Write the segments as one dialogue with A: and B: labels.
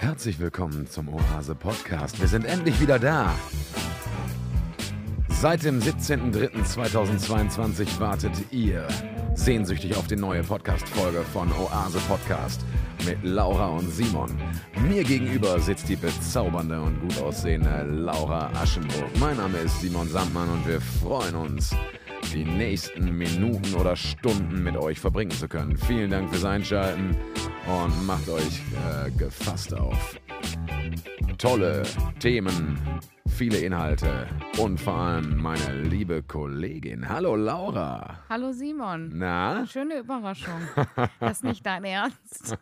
A: Herzlich willkommen zum Oase Podcast. Wir sind endlich wieder da. Seit dem 17.03.2022 wartet ihr sehnsüchtig auf die neue Podcast-Folge von Oase Podcast mit Laura und Simon. Mir gegenüber sitzt die bezaubernde und gut aussehende Laura Aschenburg. Mein Name ist Simon Sandmann und wir freuen uns, die nächsten Minuten oder Stunden mit euch verbringen zu können. Vielen Dank fürs Einschalten und macht euch äh, gefasst auf tolle Themen, viele Inhalte und vor allem meine liebe Kollegin. Hallo Laura.
B: Hallo Simon.
A: Na?
B: Schöne Überraschung. Das ist nicht dein Ernst.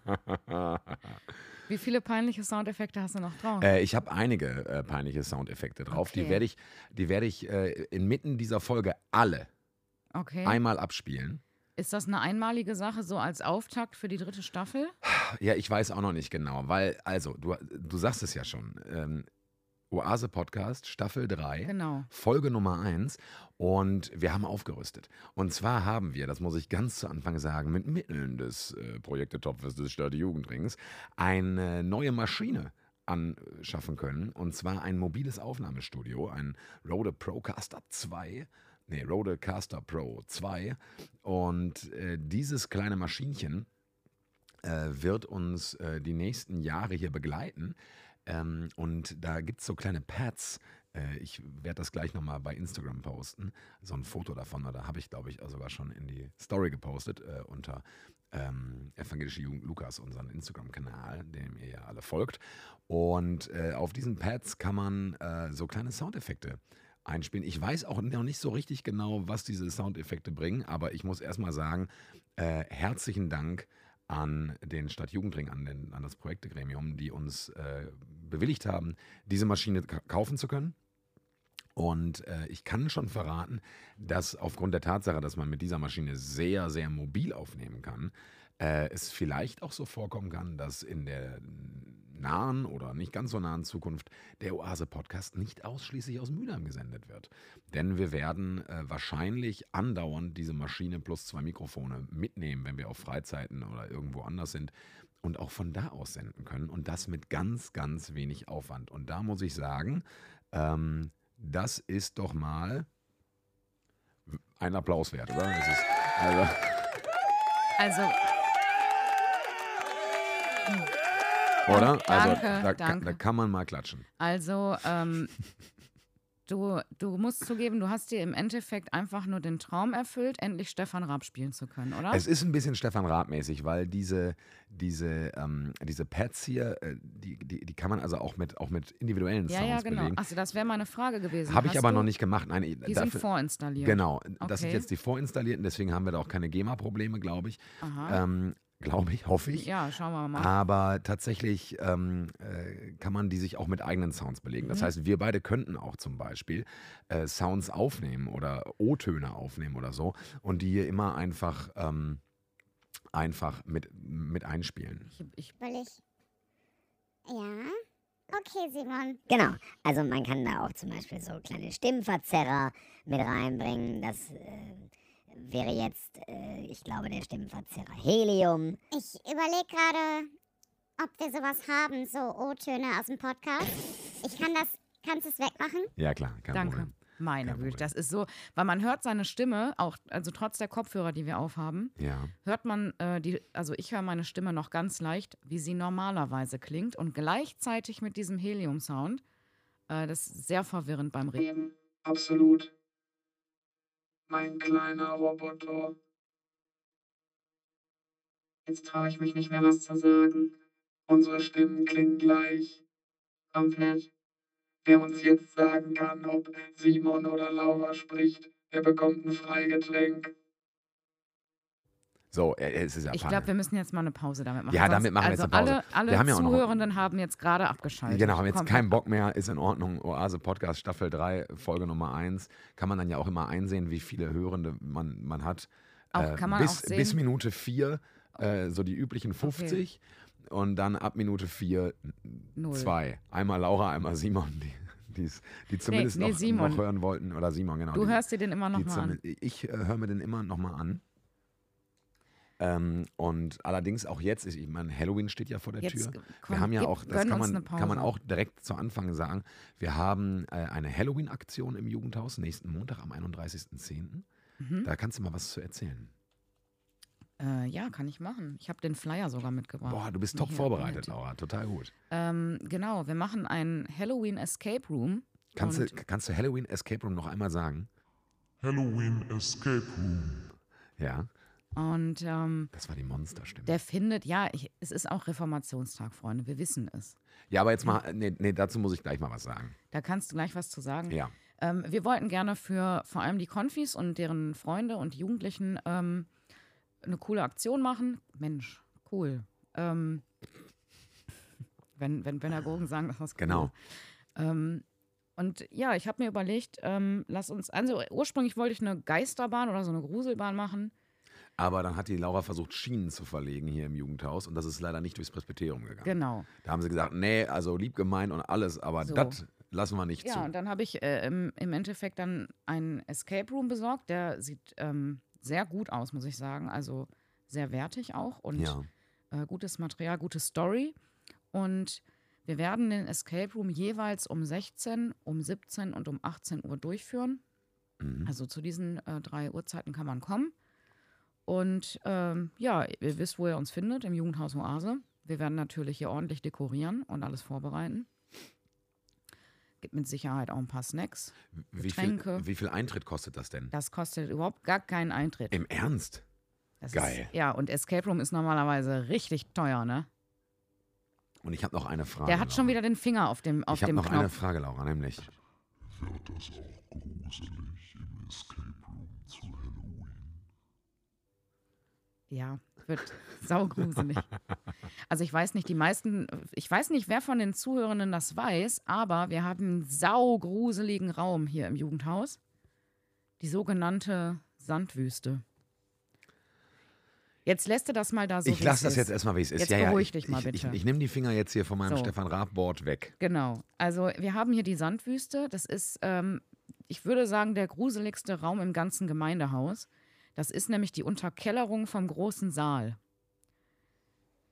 B: Wie viele peinliche Soundeffekte hast du noch drauf?
A: Äh, ich habe einige äh, peinliche Soundeffekte drauf.
B: Okay.
A: Die werde ich, die werde ich äh, inmitten dieser Folge alle
B: Okay.
A: einmal abspielen.
B: Ist das eine einmalige Sache, so als Auftakt für die dritte Staffel?
A: Ja, ich weiß auch noch nicht genau, weil, also, du, du sagst es ja schon. Ähm, Oase Podcast, Staffel 3,
B: Genau.
A: Folge Nummer 1 und wir haben aufgerüstet. Und zwar haben wir, das muss ich ganz zu Anfang sagen, mit Mitteln des äh, Projektetopfes des Stadtjugendrings eine neue Maschine anschaffen können. Und zwar ein mobiles Aufnahmestudio, ein Rode Procaster 2. Nee, Rode Caster Pro 2. Und äh, dieses kleine Maschinchen äh, wird uns äh, die nächsten Jahre hier begleiten. Ähm, und da gibt es so kleine Pads. Äh, ich werde das gleich nochmal bei Instagram posten. So ein Foto davon. Da habe ich, glaube ich, sogar schon in die Story gepostet äh, unter ähm, Evangelische Jugend Lukas, unseren Instagram-Kanal, dem ihr ja alle folgt. Und äh, auf diesen Pads kann man äh, so kleine Soundeffekte einspielen. Ich weiß auch noch nicht so richtig genau, was diese Soundeffekte bringen, aber ich muss erstmal sagen, äh, herzlichen Dank an den Stadtjugendring, an, den, an das Projektegremium, die uns äh, bewilligt haben, diese Maschine ka- kaufen zu können. Und äh, ich kann schon verraten, dass aufgrund der Tatsache, dass man mit dieser Maschine sehr, sehr mobil aufnehmen kann, äh, es vielleicht auch so vorkommen kann, dass in der nahen oder nicht ganz so nahen Zukunft der Oase-Podcast nicht ausschließlich aus Mülheim gesendet wird. Denn wir werden äh, wahrscheinlich andauernd diese Maschine plus zwei Mikrofone mitnehmen, wenn wir auf Freizeiten oder irgendwo anders sind und auch von da aus senden können. Und das mit ganz, ganz wenig Aufwand. Und da muss ich sagen, ähm, das ist doch mal ein Applaus wert, oder? Also,
B: Also,
A: oder? Also
B: Danke,
A: da, Kann,
B: danke.
A: da kann man mal klatschen.
B: also ähm, du, du musst zugeben, du hast dir im Endeffekt einfach nur den Traum erfüllt, endlich Stefan Raab spielen zu können, oder?
A: Es ist ein bisschen Stefan Raab-mäßig, weil diese, diese, ähm, diese Pads hier, äh, die, die, die kann man also auch mit, auch mit individuellen
B: ja,
A: Sounds
B: ja, genau. Achso, das wäre meine Frage gewesen.
A: Habe ich aber noch nicht gemacht. Nein,
B: Die sind
A: dafür,
B: vorinstalliert.
A: Genau, das sind
B: Okay.
A: jetzt die vorinstallierten, deswegen haben wir da auch keine GEMA-Probleme, glaube ich.
B: Aha.
A: Ähm, glaube ich, hoffe ich.
B: ja, schauen wir mal.
A: Aber tatsächlich ähm, äh, kann man die sich auch mit eigenen Sounds belegen. Das
B: Mhm.
A: heißt, wir beide könnten auch zum Beispiel äh, Sounds aufnehmen oder O-Töne aufnehmen oder so und die hier immer einfach, ähm, einfach mit, mit einspielen.
B: Ich, ich,
C: Will ich. Ja? Okay, Simon.
D: Genau. Also man kann da auch zum Beispiel so kleine Stimmverzerrer mit reinbringen. Das äh, wäre jetzt, äh, ich glaube, der Stimmverzerrer Helium.
C: Ich überlege gerade, ob wir sowas haben, so O-Töne aus dem Podcast. Ich kann das. Kannst du es wegmachen?
A: Ja, klar, kein
B: danke.
A: Problem.
B: Meine Güte, das ist so, weil man hört seine Stimme, auch, also trotz der Kopfhörer, die wir aufhaben,
A: Ja.
B: hört man äh, die, also ich höre meine Stimme noch ganz leicht, wie sie normalerweise klingt und gleichzeitig mit diesem Helium-Sound. Äh, das ist sehr verwirrend beim Reden.
E: Absolut. Mein kleiner Roboter. Jetzt traue ich mich nicht mehr, was zu sagen. Unsere Stimmen klingen gleich. Komplett. Wer uns jetzt sagen kann, ob Simon oder Laura spricht, der bekommt ein Freigetränk.
A: So, äh, es ist ja
B: Ich glaube, wir müssen jetzt mal eine Pause damit machen.
A: Ja, damit machen wir jetzt
B: also
A: eine Pause.
B: Alle, alle
A: Wir haben ja auch noch-
B: Zuhörenden haben jetzt gerade abgeschaltet.
A: Genau, haben jetzt
B: Komplett.
A: keinen Bock mehr, ist in Ordnung. Oase Podcast Staffel 3, Folge Nummer 1. Kann man dann ja auch immer einsehen, wie viele Hörende man, man hat. Äh,
B: Auch- kann man
A: bis,
B: auch sehen-
A: bis Minute 4, äh, so die üblichen 50. Und dann ab Minute 4,
B: Null.
A: 2. Einmal Laura, einmal Simon, die, die's- die zumindest
B: nee,
A: noch,
B: Simon.
A: noch hören wollten. Oder Simon, genau.
B: Du
A: die,
B: hörst dir den immer noch mal an.
A: Ich äh, höre mir den immer noch mal an. Ähm, und allerdings auch jetzt, ist- ich meine, Halloween steht ja vor der
B: Jetzt
A: Tür.
B: komm,
A: wir haben ja
B: gib-
A: auch, das kann man, kann man auch direkt zu Anfang sagen, wir haben äh, eine Halloween-Aktion im Jugendhaus nächsten Montag am 31.10.
B: Mhm.
A: Da kannst du mal was zu erzählen.
B: Äh, ja, kann ich machen. Ich habe den Flyer sogar mitgebracht.
A: Boah, du bist top vorbereitet. Laura. Total gut.
B: Ähm, genau, wir machen ein Halloween Escape Room.
A: Kannst du, kannst du Halloween Escape Room noch einmal sagen?
F: Halloween Escape Room.
A: Ja,
B: Und ähm,
A: das war die Monsterstimme.
B: der findet, ja, ich, es ist auch Reformationstag, Freunde, wir wissen es.
A: Ja, aber jetzt mal, nee, nee, dazu muss ich gleich mal was sagen.
B: Da kannst du gleich was zu sagen.
A: Ja.
B: Ähm, wir wollten gerne für vor allem die Konfis und deren Freunde und Jugendlichen ähm, eine coole Aktion machen. Mensch, cool. Ähm, wenn, wenn Pädagogen sagen, das ist cool.
A: Genau.
B: Ähm, und ja, ich habe mir überlegt, ähm, lass uns, also ursprünglich wollte ich eine Geisterbahn oder so eine Gruselbahn machen.
A: Aber dann hat die Laura versucht, Schienen zu verlegen hier im Jugendhaus und das ist leider nicht durchs Presbyterium gegangen.
B: Genau.
A: Da haben sie gesagt, nee, also lieb gemeint und alles, aber
B: So.
A: das lassen wir nicht
B: Ja,
A: zu.
B: und dann habe ich äh, im, im Endeffekt dann einen Escape Room besorgt. Der sieht ähm, sehr gut aus, muss ich sagen. Also sehr wertig auch und
A: Ja.
B: äh, gutes Material, gute Story. Und wir werden den Escape Room jeweils um 16, um 17 und um 18 Uhr durchführen.
A: Mhm.
B: Also zu diesen äh, drei Uhrzeiten kann man kommen. Und ähm, ja, ihr wisst, wo ihr uns findet, im Jugendhaus Oase. Wir werden natürlich hier ordentlich dekorieren und alles vorbereiten. Gibt mit Sicherheit auch ein paar Snacks.
A: Wie viel,
B: Getränke.
A: wie viel Eintritt kostet das denn?
B: Das kostet überhaupt gar keinen Eintritt.
A: Im Ernst?
B: Das
A: geil.
B: Ist, ja, und Escape Room ist normalerweise richtig teuer, ne?
A: Und ich habe noch eine Frage.
B: Der hat schon
A: Laura.
B: wieder den Finger auf dem, auf
A: Ich habe noch
B: Knopf.
A: eine Frage, Laura, nämlich.
F: Wird das auch gruselig im Escape Room zu?
B: Ja, wird saugruselig. Also ich weiß nicht, die meisten, ich weiß nicht, wer von den Zuhörenden das weiß, aber wir haben einen saugruseligen Raum hier im Jugendhaus. Die sogenannte Sandwüste. Jetzt lässt du das mal da so.
A: ich lasse das
B: ist.
A: jetzt erstmal, wie es ist.
B: Jetzt
A: ja, ja,
B: beruhig
A: ich,
B: dich mal
A: ich, Ich, ich nehme die Finger jetzt hier von meinem
B: So.
A: Stefan Raab-Board weg.
B: Genau. Also wir haben hier die Sandwüste. Das ist, ähm, ich würde sagen, der gruseligste Raum im ganzen Gemeindehaus. Das ist nämlich die Unterkellerung vom großen Saal.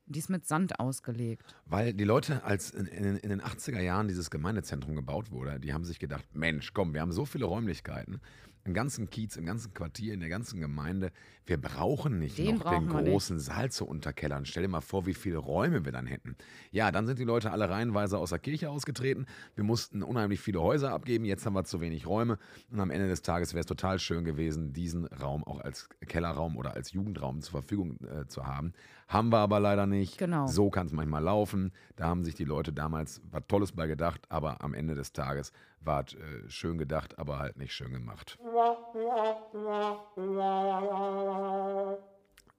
B: Die ist mit Sand ausgelegt.
A: Weil die Leute, als in, in, in den 80er Jahren dieses Gemeindezentrum gebaut wurde, die haben sich gedacht, Mensch, komm, wir haben so viele Räumlichkeiten, im ganzen Kiez, im ganzen Quartier, in der ganzen Gemeinde, wir brauchen nicht
B: Den
A: noch
B: brauchen
A: den
B: wir nicht.
A: großen Saal zu unterkellern. Stell dir mal vor, wie viele Räume wir dann hätten. Ja, dann sind die Leute alle reihenweise aus der Kirche ausgetreten. Wir mussten unheimlich viele Häuser abgeben, jetzt haben wir zu wenig Räume. Und am Ende des Tages wäre es total schön gewesen, diesen Raum auch als Kellerraum oder als Jugendraum zur Verfügung äh, zu haben. Haben wir aber leider nicht.
B: Genau.
A: So kann es manchmal laufen. Da haben sich die Leute damals was Tolles bei gedacht, aber am Ende des Tages war äh, schön gedacht, aber halt nicht schön gemacht.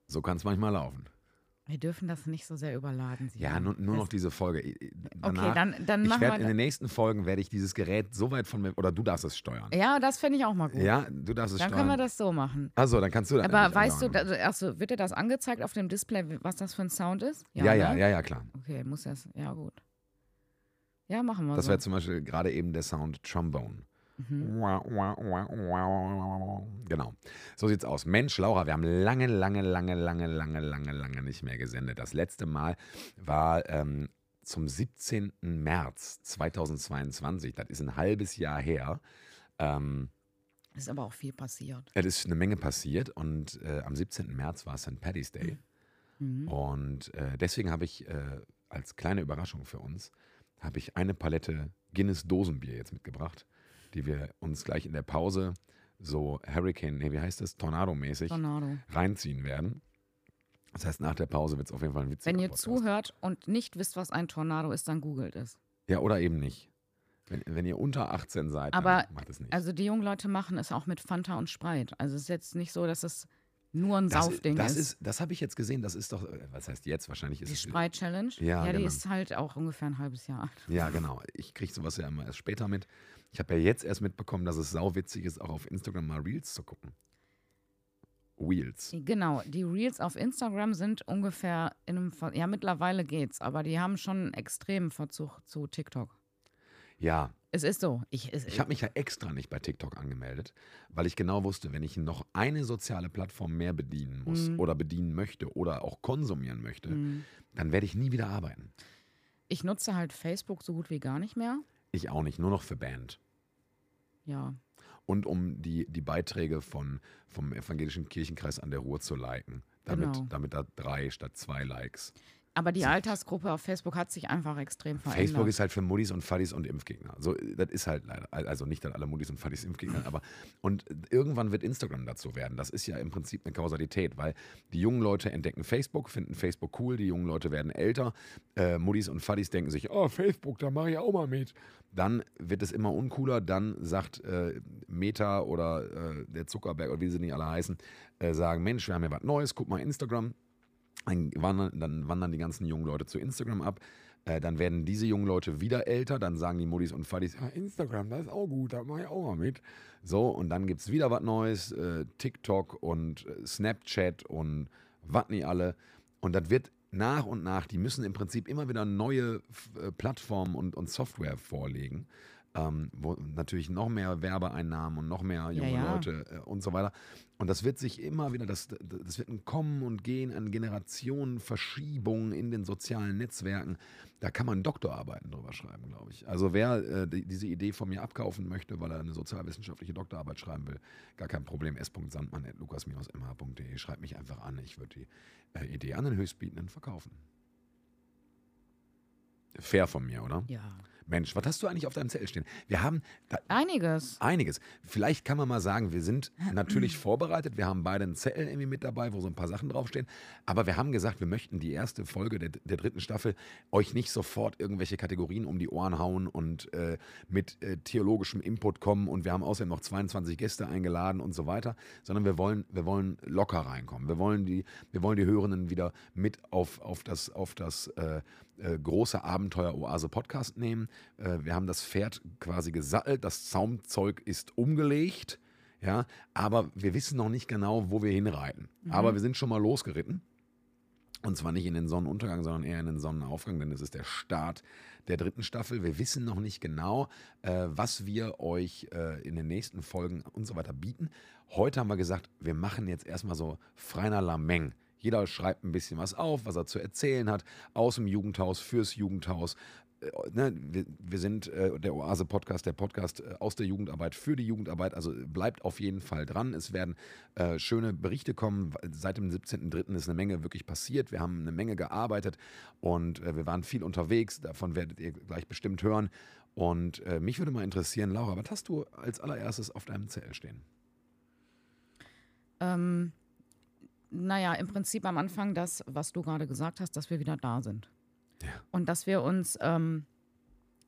A: So kann es manchmal laufen.
B: Wir dürfen das nicht so sehr überladen.
A: Ja,
B: Simon.
A: nur, nur noch
B: Das-
A: diese Folge. I-
B: Okay,
A: Danach,
B: dann, dann
A: ich
B: wir.
A: in den nächsten Folgen werde ich dieses Gerät so weit von mir oder du darfst es steuern.
B: ja, das fände ich auch mal gut.
A: Ja, du darfst es
B: dann
A: steuern.
B: können wir das so machen.
A: Achso, dann kannst du dann
B: Aber weißt du, da, achso, wird dir das angezeigt auf dem Display, was das für ein Sound ist?
A: ja, ja,
B: ne?
A: ja, ja, klar.
B: Okay, muss das. Ja, gut. Ja, machen wir
A: Das
B: so.
A: wäre zum Beispiel gerade eben der Sound Trombone.
B: Mhm.
A: Genau. So sieht's aus. Mensch, Laura, wir haben lange, lange, lange, lange, lange, lange, lange nicht mehr gesendet. Das letzte Mal war ähm, zum 17. März 2022. Das ist ein halbes Jahr her. Ähm,
B: Ist aber auch viel passiert.
A: es ist eine Menge passiert und äh, am 17. März war St. Paddy's Day.
B: Mhm.
A: Und äh, deswegen habe ich äh, als kleine Überraschung für uns, habe ich eine Palette Guinness Dosenbier jetzt mitgebracht, die wir uns gleich in der Pause so Hurricane, nee, wie heißt das, Tornado-mäßig
B: Tornado.
A: reinziehen werden. Das heißt, nach der Pause wird es auf jeden Fall ein witziger
B: Wenn ihr
A: Podcast.
B: zuhört und nicht wisst, was ein Tornado ist, dann googelt es.
A: Ja, oder eben nicht. Wenn, wenn ihr unter 18 seid,
B: Aber,
A: macht es nicht.
B: Also die jungen Leute machen es auch mit Fanta und Sprite. Also es ist jetzt nicht so, dass es nur ein
A: das,
B: Saufding
A: das
B: ist.
A: ist. Das habe ich jetzt gesehen, das ist doch, äh, was heißt jetzt? Wahrscheinlich ist
B: Die
A: es.
B: Sprite-Challenge.
A: Ja,
B: die
A: genau.
B: ist halt auch ungefähr ein halbes Jahr alt.
A: Ja, genau. Ich kriege sowas ja immer erst später mit. Ich habe ja jetzt erst mitbekommen, dass es sauwitzig ist, auch auf Instagram mal Reels zu gucken. Wheels.
B: Genau, die Reels auf Instagram sind ungefähr in einem, Ver ja mittlerweile geht's, aber die haben schon einen extremen Verzug zu TikTok.
A: Ja,
B: Es ist so. Ich, es,
A: ich habe mich ja extra nicht bei TikTok angemeldet, weil ich genau wusste, wenn ich noch eine soziale Plattform mehr bedienen muss
B: Mhm.
A: oder bedienen möchte oder auch konsumieren möchte,
B: Mhm.
A: dann werde ich nie wieder arbeiten.
B: ich nutze halt Facebook so gut wie gar nicht mehr.
A: Ich auch nicht, nur noch für Band.
B: Ja.
A: Und um die, die Beiträge von, vom evangelischen Kirchenkreis an der Ruhr zu liken. Damit,
B: Genau.
A: damit da drei statt zwei Likes.
B: Aber die Altersgruppe auf Facebook hat sich einfach extrem verändert.
A: Facebook ist halt für Muddis und Fadis und Impfgegner. So, das ist halt leider. Also nicht, dass alle Muddis und Fadis Impfgegner, aber und irgendwann wird Instagram dazu werden. Das ist ja im Prinzip eine Kausalität, weil die jungen Leute entdecken Facebook, finden Facebook cool, die jungen Leute werden älter, äh, Muddis und Fadis denken sich, oh, Facebook, da mache ich auch mal mit. Dann wird es immer uncooler, dann sagt äh, Meta oder äh, der Zuckerberg oder wie sie nicht alle heißen, äh, sagen, Mensch, wir haben ja was Neues, guck mal Instagram, dann wandern, dann wandern die ganzen jungen Leute zu Instagram ab. Äh, dann werden diese jungen Leute wieder älter. Dann sagen die Muddis und Fadis, ja, Instagram, das ist auch gut, da mache ich auch mal mit. So, und dann gibt es wieder was Neues. Äh, TikTok und äh, Snapchat und was nicht alle. Und das wird nach und nach, die müssen im Prinzip immer wieder neue äh, Plattformen und, und Software vorlegen. Ähm, wo natürlich noch mehr Werbeeinnahmen und noch mehr junge
B: ja.
A: Leute äh, und so weiter. Und das wird sich immer wieder, das, das wird ein Kommen und Gehen an Generationenverschiebungen in den sozialen Netzwerken. Da kann man Doktorarbeiten drüber schreiben, glaube ich. Also wer äh, die, diese Idee von mir abkaufen möchte, weil er eine sozialwissenschaftliche Doktorarbeit schreiben will, gar kein Problem. s.sandmann.lukas-mh.de. Schreibt mich einfach an. Ich würde die äh, Idee an den Höchstbietenden verkaufen. Fair von mir, oder?
B: Ja.
A: Mensch, was hast du eigentlich auf deinem Zettel stehen? Wir haben
B: Einiges.
A: einiges. Vielleicht kann man mal sagen, wir sind natürlich vorbereitet. Wir haben beide einen Zettel irgendwie mit dabei, wo so ein paar Sachen draufstehen. Aber wir haben gesagt, wir möchten die erste Folge der, der dritten Staffel euch nicht sofort irgendwelche Kategorien um die Ohren hauen und äh, mit äh, theologischem Input kommen. Und wir haben außerdem noch 22 Gäste eingeladen und so weiter, sondern wir wollen, wir wollen locker reinkommen. Wir wollen die, wir wollen die Hörenden wieder mit auf, auf das, auf das äh, äh, große Abenteuer Oase Podcast nehmen. Äh, wir haben das Pferd quasi gesattelt, das Zaumzeug ist umgelegt, ja, aber wir wissen noch nicht genau, wo wir hinreiten. Aber wir sind schon mal losgeritten. Und zwar nicht in den Sonnenuntergang, sondern eher in den Sonnenaufgang, denn es ist der Start der dritten Staffel. Wir wissen noch nicht genau, äh, was wir euch äh, in den nächsten Folgen und so weiter bieten. Heute haben wir gesagt, wir machen jetzt erstmal so Freiner Lameng. Jeder schreibt ein bisschen was auf, was er zu erzählen hat, aus dem Jugendhaus, fürs Jugendhaus. Äh, ne, wir, sind äh, der Oase-Podcast, der Podcast äh, aus der Jugendarbeit für die Jugendarbeit. Also bleibt auf jeden Fall dran. Es werden schöne Berichte kommen. Seit dem 17.03. ist eine Menge wirklich passiert. Wir haben eine Menge gearbeitet und wir waren viel unterwegs. Davon werdet ihr gleich bestimmt hören. Und mich würde mal interessieren, Laura, was hast du als allererstes auf deinem Zettel stehen?
B: Ähm, naja, im Prinzip am Anfang das, was du gerade gesagt hast, dass wir wieder da sind.
A: Ja.
B: Und dass wir uns ähm,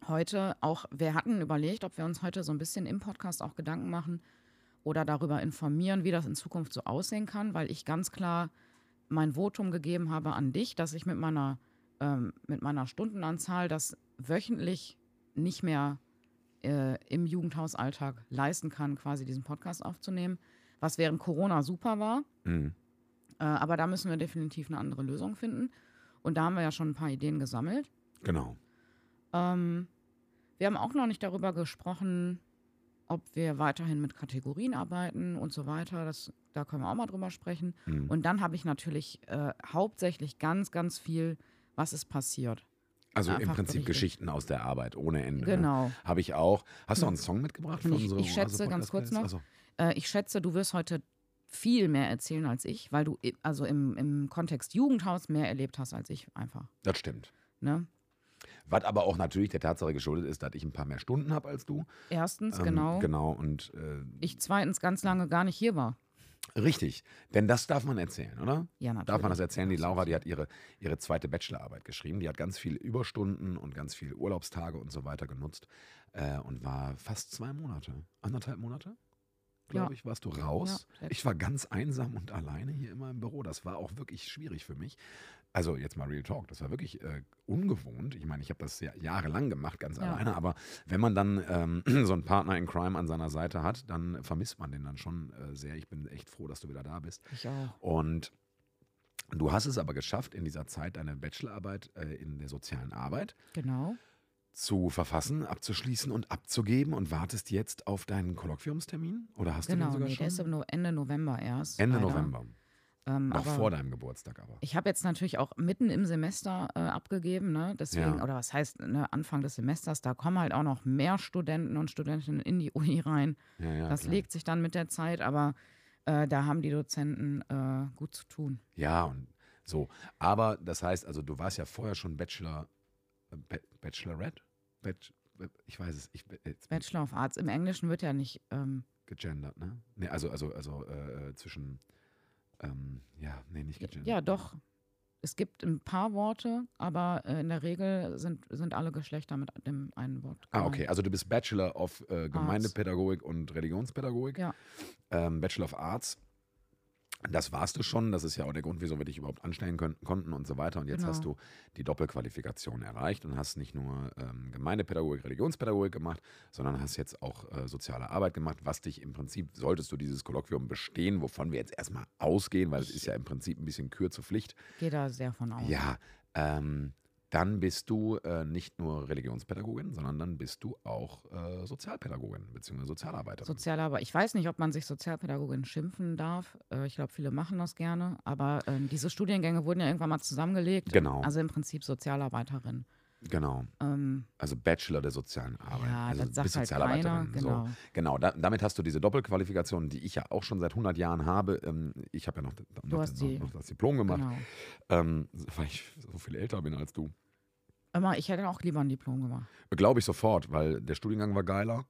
B: heute auch, wir hatten überlegt, ob wir uns heute so ein bisschen im Podcast auch Gedanken machen oder darüber informieren, wie das in Zukunft so aussehen kann, weil ich ganz klar mein Votum gegeben habe an dich, dass ich mit meiner, ähm, mit meiner Stundenanzahl das wöchentlich nicht mehr äh, im Jugendhausalltag leisten kann, quasi diesen Podcast aufzunehmen, was während Corona super war.
A: Mhm.
B: Äh, aber da müssen wir definitiv eine andere Lösung finden. Und da haben wir ja schon ein paar Ideen gesammelt.
A: Genau.
B: Ähm, wir haben auch noch nicht darüber gesprochen, ob wir weiterhin mit Kategorien arbeiten und so weiter. Das, da können wir auch mal drüber sprechen.
A: Mhm.
B: Und dann habe ich natürlich äh, hauptsächlich ganz, ganz viel, was ist passiert.
A: Also im Prinzip
B: berichtet.
A: Geschichten aus der Arbeit ohne Ende. Ne?
B: Genau.
A: Habe ich auch. Hast du auch einen Song mitgebracht
B: Und
A: von
B: ich-
A: so
B: ich schätze, ganz kurz noch,
A: Also,
B: Äh, ich schätze, du wirst heute viel mehr erzählen als ich, weil du also im, im Kontext Jugendhaus mehr erlebt hast als ich einfach.
A: das stimmt.
B: Ne?
A: Was aber auch natürlich der Tatsache geschuldet ist, dass ich ein paar mehr Stunden habe als du.
B: Erstens,
A: Ähm,
B: genau.
A: Genau, und äh,
B: Ich zweitens ganz lange gar nicht hier war.
A: richtig. Denn das darf man erzählen, oder?
B: Ja, natürlich.
A: Darf man das erzählen? Die Laura, die hat ihre, ihre zweite Bachelorarbeit geschrieben. Die hat ganz viele Überstunden und ganz viele Urlaubstage und so weiter genutzt äh, und war fast zwei Monate, anderthalb Monate, glaube
B: Ja.
A: ich, warst du raus.
B: Ja,
A: ich war ganz einsam und alleine hier immer im Büro. Das war auch wirklich schwierig für mich. Also jetzt mal Real Talk, das war wirklich äh, ungewohnt. Ich meine, ich habe das ja jahrelang gemacht, ganz
B: Ja.
A: alleine, aber wenn man dann ähm, so einen Partner in Crime an seiner Seite hat, dann vermisst man den dann schon äh, sehr. Ich bin echt froh, dass du wieder da bist.
B: Ich auch.
A: Und du hast es aber geschafft, in dieser Zeit deine Bachelorarbeit äh, in der sozialen Arbeit
B: Genau.
A: Zu verfassen, abzuschließen und abzugeben und wartest jetzt auf deinen Kolloquiumstermin? Oder hast du
B: Genau,
A: den sogar
B: nee,
A: schon?
B: der ist Ende November erst.
A: Ende
B: leider.
A: November.
B: Ähm,
A: Noch vor deinem Geburtstag aber.
B: Ich habe jetzt natürlich auch mitten im Semester äh, abgegeben, ne? Deswegen,
A: Ja.
B: oder was heißt, ne, Anfang des Semesters, da kommen halt auch noch mehr Studenten und Studentinnen in die Uni rein.
A: Ja, ja,
B: das
A: klar.
B: legt sich dann mit der Zeit, aber äh, da haben die Dozenten äh, gut zu tun.
A: Ja, und so. Aber das heißt, also du warst ja vorher schon Bachelor, Ba- Bachelorette? Bach, ich weiß es, ich
B: Bachelor of Arts im Englischen wird ja nicht, ähm,
A: gegendert, ne? Nee, also, also, also äh, zwischen, ähm, ja, nee, nicht gegendert.
B: ja doch. Es gibt ein paar Worte, aber äh, in der Regel sind, sind alle Geschlechter mit dem einen Wort.
A: Ah,
B: gemeint.
A: okay. Also du bist Bachelor of äh, Gemeindepädagogik und Religionspädagogik.
B: Ja.
A: Ähm, Bachelor of Arts. Das warst du schon. Das ist ja auch der Grund, wieso wir dich überhaupt anstellen können, konnten und so weiter. Und jetzt
B: Genau.
A: hast du die Doppelqualifikation erreicht und hast nicht nur ähm, Gemeindepädagogik, Religionspädagogik gemacht, sondern hast jetzt auch äh, soziale Arbeit gemacht, was dich im Prinzip, solltest du dieses Kolloquium bestehen, wovon wir jetzt erstmal ausgehen, weil es ist ja im Prinzip ein bisschen Kür zur Pflicht.
B: Gehe da sehr von aus.
A: Ja, ähm, dann bist du äh, nicht nur Religionspädagogin, sondern dann bist du auch äh, Sozialpädagogin bzw. Sozialarbeiterin.
B: Sozialarbeit. Ich weiß nicht, ob man sich Sozialpädagogin schimpfen darf. Äh, ich glaube, viele machen das gerne. Aber ähm, diese Studiengänge wurden ja irgendwann mal zusammengelegt.
A: Genau.
B: Also im Prinzip Sozialarbeiterin.
A: Genau,
B: Ähm,
A: also Bachelor der sozialen Arbeit.
B: ja,
A: also
B: das sagt halt
A: Sozialarbeiterin.
B: keiner. Genau.
A: So. Genau, da, damit hast du diese Doppelqualifikation, die ich ja auch schon seit 100 Jahren habe. Ähm, ich habe ja noch, noch, noch, noch das Diplom gemacht,
B: genau.
A: ähm, weil ich so viel älter bin als du.
B: Aber ich hätte auch lieber ein Diplom gemacht.
A: Glaube ich sofort, weil der Studiengang war geiler.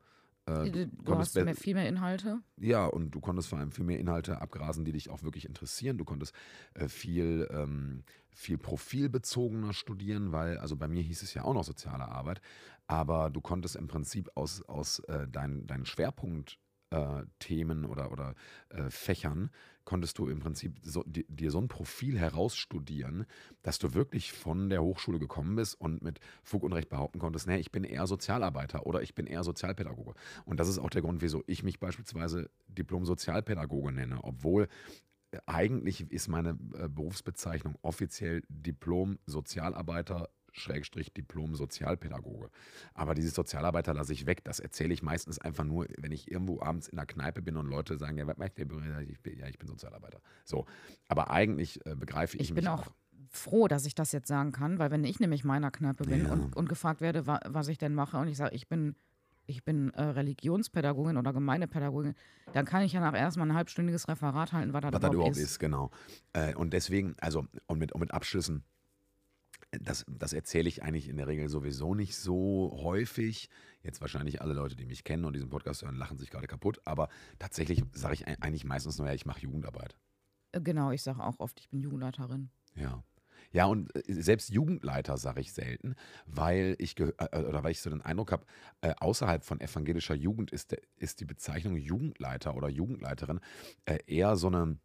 A: Äh,
B: du
A: konntest
B: hast
A: be-
B: mehr, viel mehr Inhalte.
A: Ja, und du konntest vor allem viel mehr Inhalte abgrasen, die dich auch wirklich interessieren. Du konntest äh, viel, ähm, viel profilbezogener studieren, weil, also bei mir hieß es ja auch noch soziale Arbeit, aber du konntest im Prinzip aus, aus äh, deinen deinen Schwerpunkt äh, Themen oder, oder äh, Fächern konntest du im Prinzip so, di- dir so ein Profil herausstudieren, dass du wirklich von der Hochschule gekommen bist und mit Fug und Recht behaupten konntest, nee, ich bin eher Sozialarbeiter oder ich bin eher Sozialpädagoge. Und das ist auch der Grund, wieso ich mich beispielsweise Diplom-Sozialpädagoge nenne, obwohl äh, eigentlich ist meine äh, Berufsbezeichnung offiziell Diplom-Sozialarbeiter Schrägstrich Diplom-Sozialpädagoge. Aber dieses Sozialarbeiter lasse ich weg. Das erzähle ich meistens einfach nur, wenn ich irgendwo abends in der Kneipe bin und Leute sagen, ja, was macht der? Ich bin, ja, ich bin Sozialarbeiter. So. Aber eigentlich äh, begreife ich,
B: Ich
A: mich
B: bin auch froh, dass ich das jetzt sagen kann, weil wenn ich nämlich meiner Kneipe bin
A: Ja.
B: und, und gefragt werde, wa, was ich denn mache und ich sage, ich bin, ich bin äh, Religionspädagogin oder Gemeindepädagogin, dann kann ich ja nach erstmal ein halbstündiges Referat halten, was das
A: was das
B: überhaupt
A: überhaupt
B: ist.
A: ist, genau. Äh, und deswegen, also, und mit, und mit Abschlüssen, das, das erzähle ich eigentlich in der Regel sowieso nicht so häufig. Jetzt wahrscheinlich alle Leute, die mich kennen und diesen Podcast hören, lachen sich gerade kaputt. Aber tatsächlich sage ich eigentlich meistens nur, ja, ich mache Jugendarbeit.
B: Äh, Genau, ich sage auch oft, ich bin Jugendleiterin.
A: Ja. Ja, und äh, selbst Jugendleiter sage ich selten, weil ich äh, oder weil ich so den Eindruck habe, äh, außerhalb von evangelischer Jugend ist, ist die Bezeichnung Jugendleiter oder Jugendleiterin äh, eher so eine,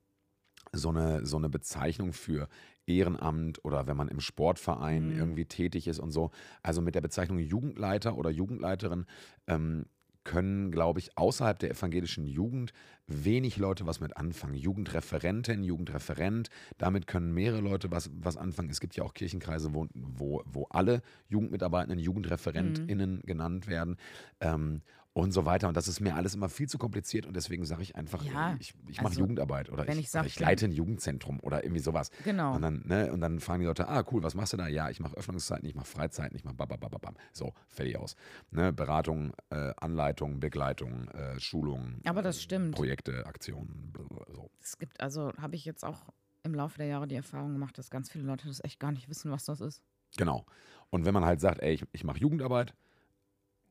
A: so, eine, so eine Bezeichnung für Ehrenamt oder wenn man im Sportverein
B: Mhm.
A: irgendwie tätig ist und so. Also mit der Bezeichnung Jugendleiter oder Jugendleiterin ähm, können, glaube ich, außerhalb der evangelischen Jugend wenig Leute was mit anfangen. Jugendreferentin, Jugendreferent, damit können mehrere Leute was, was anfangen. Es gibt ja auch Kirchenkreise, wo, wo, wo alle Jugendmitarbeitenden JugendreferentInnen genannt werden. Ähm, und so weiter. Und das ist mir alles immer viel zu kompliziert und deswegen sage ich einfach,
B: Ja,
A: ich, ich mache
B: also,
A: Jugendarbeit oder
B: wenn
A: ich,
B: ich sag,
A: oder ich leite ein Jugendzentrum oder irgendwie sowas.
B: Genau.
A: Und dann, ne, und dann fragen die Leute, ah, cool, was machst du da? Ja, ich mache Öffnungszeiten, ich mache Freizeiten, ich mache bababababam. So, fertig aus. Ne, Beratung, äh, Anleitung, Begleitung, äh, Schulung.
B: Aber das
A: äh,
B: stimmt.
A: Projekte, Aktionen. So.
B: Es gibt, also habe ich jetzt auch im Laufe der Jahre die Erfahrung gemacht, dass ganz viele Leute das echt gar nicht wissen, was das ist.
A: Genau. Und wenn man halt sagt, ey, ich, ich mache Jugendarbeit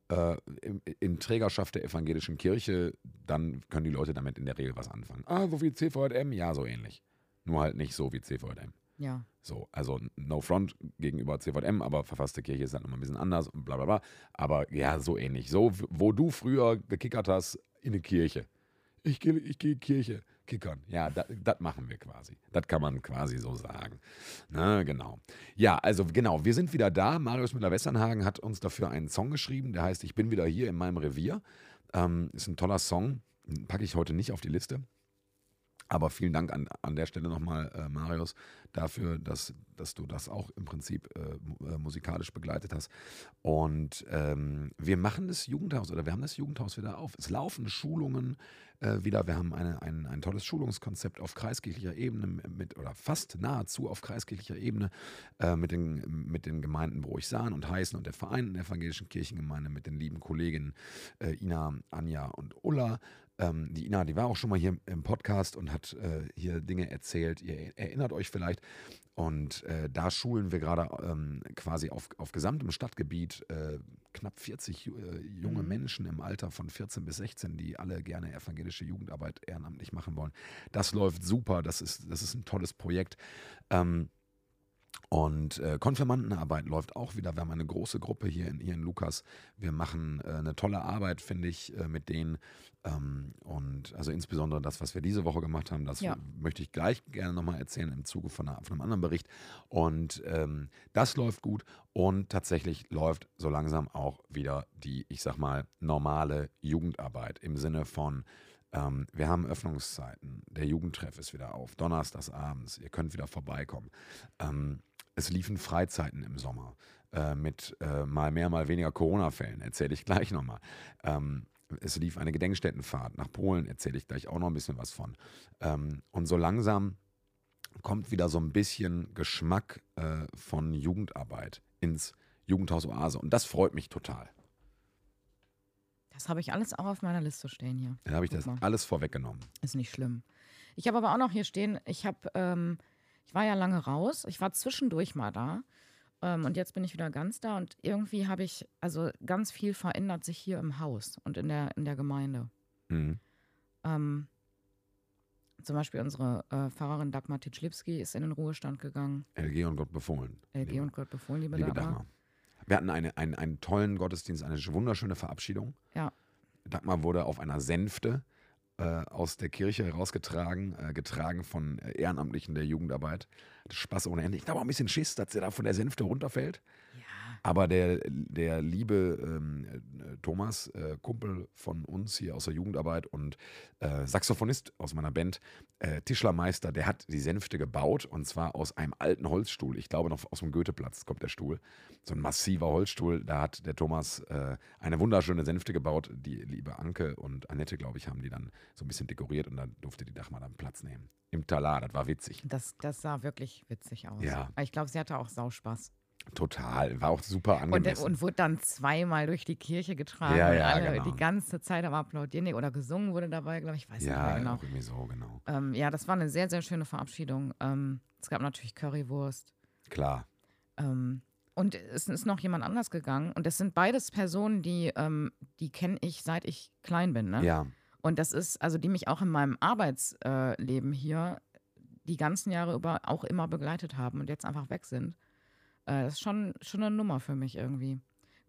A: äh, in, in Trägerschaft der evangelischen Kirche, dann können die Leute damit in der Regel was anfangen. Ah, so wie CVM? Ja, so ähnlich. Nur halt nicht so wie CVM.
B: Ja.
A: So, also no front gegenüber CVM, aber verfasste Kirche ist halt nochmal ein bisschen anders und bla bla bla. Aber ja, so ähnlich. So, wo du früher gekickert hast, in eine Kirche. Ich gehe ich geh Kirche kickern. Ja, das machen wir quasi. Das kann man quasi so sagen. Na, genau. Ja, also genau, wir sind wieder da. Marius Müller-Westernhagen hat uns dafür einen Song geschrieben, der heißt Ich bin wieder hier in meinem Revier. Ähm, ist ein toller Song. Packe ich heute nicht auf die Liste. Aber vielen Dank an, an der Stelle nochmal, äh, Marius, dafür, dass, dass du das auch im Prinzip äh, äh, musikalisch begleitet hast. Und ähm, wir machen das Jugendhaus oder wir haben das Jugendhaus wieder auf. Es laufen Schulungen äh, wieder. Wir haben eine, ein, ein tolles Schulungskonzept auf kreiskirchlicher Ebene mit oder fast nahezu auf kreiskirchlicher Ebene äh, mit, den, mit den Gemeinden Bruchsahn und Heißen und der Vereinten Evangelischen Kirchengemeinde mit den lieben Kolleginnen äh, Ina, Anja und Ulla. Ähm, die Ina, die war auch schon mal hier im Podcast und hat äh, hier Dinge erzählt. Ihr erinnert euch vielleicht. Und äh, da schulen wir gerade ähm, quasi auf, auf gesamtem Stadtgebiet äh, knapp 40 ju- äh, junge
B: Mhm.
A: Menschen im Alter von 14 bis 16, die alle gerne evangelische Jugendarbeit ehrenamtlich machen wollen. Das läuft super, das ist, das ist ein tolles Projekt. Ähm, und äh, Konfirmandenarbeit läuft auch wieder. Wir haben eine große Gruppe hier in, hier in Lukas. Wir machen äh, eine tolle Arbeit, finde ich, äh, mit denen. Ähm, und also insbesondere das, was wir diese Woche gemacht haben, das
B: Ja.
A: möchte ich gleich gerne nochmal erzählen im Zuge von, einer, von einem anderen Bericht. Und ähm, das läuft gut. Und tatsächlich läuft so langsam auch wieder die, ich sag mal, normale Jugendarbeit im Sinne von, ähm, wir haben Öffnungszeiten. Der Jugendtreff ist wieder auf. Donnerstags abends. Ihr könnt wieder vorbeikommen. Ähm, es liefen Freizeiten im Sommer äh, mit äh, mal mehr, mal weniger Corona-Fällen. Erzähle ich gleich nochmal. Ähm, es lief eine Gedenkstättenfahrt nach Polen. Erzähle ich gleich auch noch ein bisschen was von. Ähm, und so langsam kommt wieder so ein bisschen Geschmack äh, von Jugendarbeit ins Jugendhaus Oase. Und das freut mich total.
B: Das habe ich alles auch auf meiner Liste stehen hier.
A: Da habe ich
B: Guck
A: das
B: mal.
A: alles vorweggenommen.
B: Ist nicht schlimm. Ich habe aber auch noch hier stehen, ich habe, ähm, ich war ja lange raus, ich war zwischendurch mal da ähm, und jetzt bin ich wieder ganz da und irgendwie habe ich, also ganz viel verändert sich hier im Haus und in der, in der Gemeinde.
A: Mhm.
B: Ähm, zum Beispiel unsere äh, Pfarrerin Dagmar Titschlipski ist in den Ruhestand gegangen.
A: LG und Gott befohlen.
B: LG
A: liebe,
B: und Gott befohlen, liebe,
A: liebe
B: Dagmar.
A: Dagmar. Wir hatten eine, einen, einen tollen Gottesdienst, eine wunderschöne Verabschiedung.
B: Ja.
A: Dagmar wurde auf einer Sänfte aus der Kirche herausgetragen, äh, getragen von äh, Ehrenamtlichen der Jugendarbeit. Das Spaß ohne Ende. Ich habe auch ein bisschen Schiss, dass sie da von der Sänfte runterfällt.
B: Ja.
A: Aber der, der liebe ähm, äh, Thomas, äh, Kumpel von uns hier aus der Jugendarbeit und äh, Saxophonist aus meiner Band, äh, Tischlermeister, der hat die Sänfte gebaut und zwar aus einem alten Holzstuhl. Ich glaube noch aus dem Goetheplatz kommt der Stuhl. So ein massiver Holzstuhl. Da hat der Thomas äh, eine wunderschöne Sänfte gebaut. Die liebe Anke und Annette, glaube ich, haben die dann so ein bisschen dekoriert und dann durfte die Dachmann dann Platz nehmen. Im Talar, das war witzig.
B: Das, das sah wirklich witzig aus.
A: Ja.
B: Ich glaube, sie hatte auch Sauspaß.
A: Total. War auch super
B: Und,
A: angemessen.
B: und wurde dann zweimal durch die Kirche getragen.
A: Ja,
B: und
A: ja,
B: alle
A: genau.
B: die ganze Zeit am Applaudieren. Nee, Oder gesungen wurde dabei, glaube ich. Weiß nicht
A: ja,
B: mehr genau.
A: auch irgendwie so, genau.
B: Ähm, ja, das war eine sehr, sehr schöne Verabschiedung. Ähm, es gab natürlich Currywurst.
A: Klar.
B: Ähm, und es ist noch jemand anders gegangen. Und das sind beides Personen, die, ähm, die kenne ich, seit ich klein bin. Ne?
A: Ja.
B: Und das ist, also die mich auch in meinem Arbeitsleben hier die ganzen Jahre über auch immer begleitet haben und jetzt einfach weg sind. Äh, das ist schon, schon eine Nummer für mich irgendwie.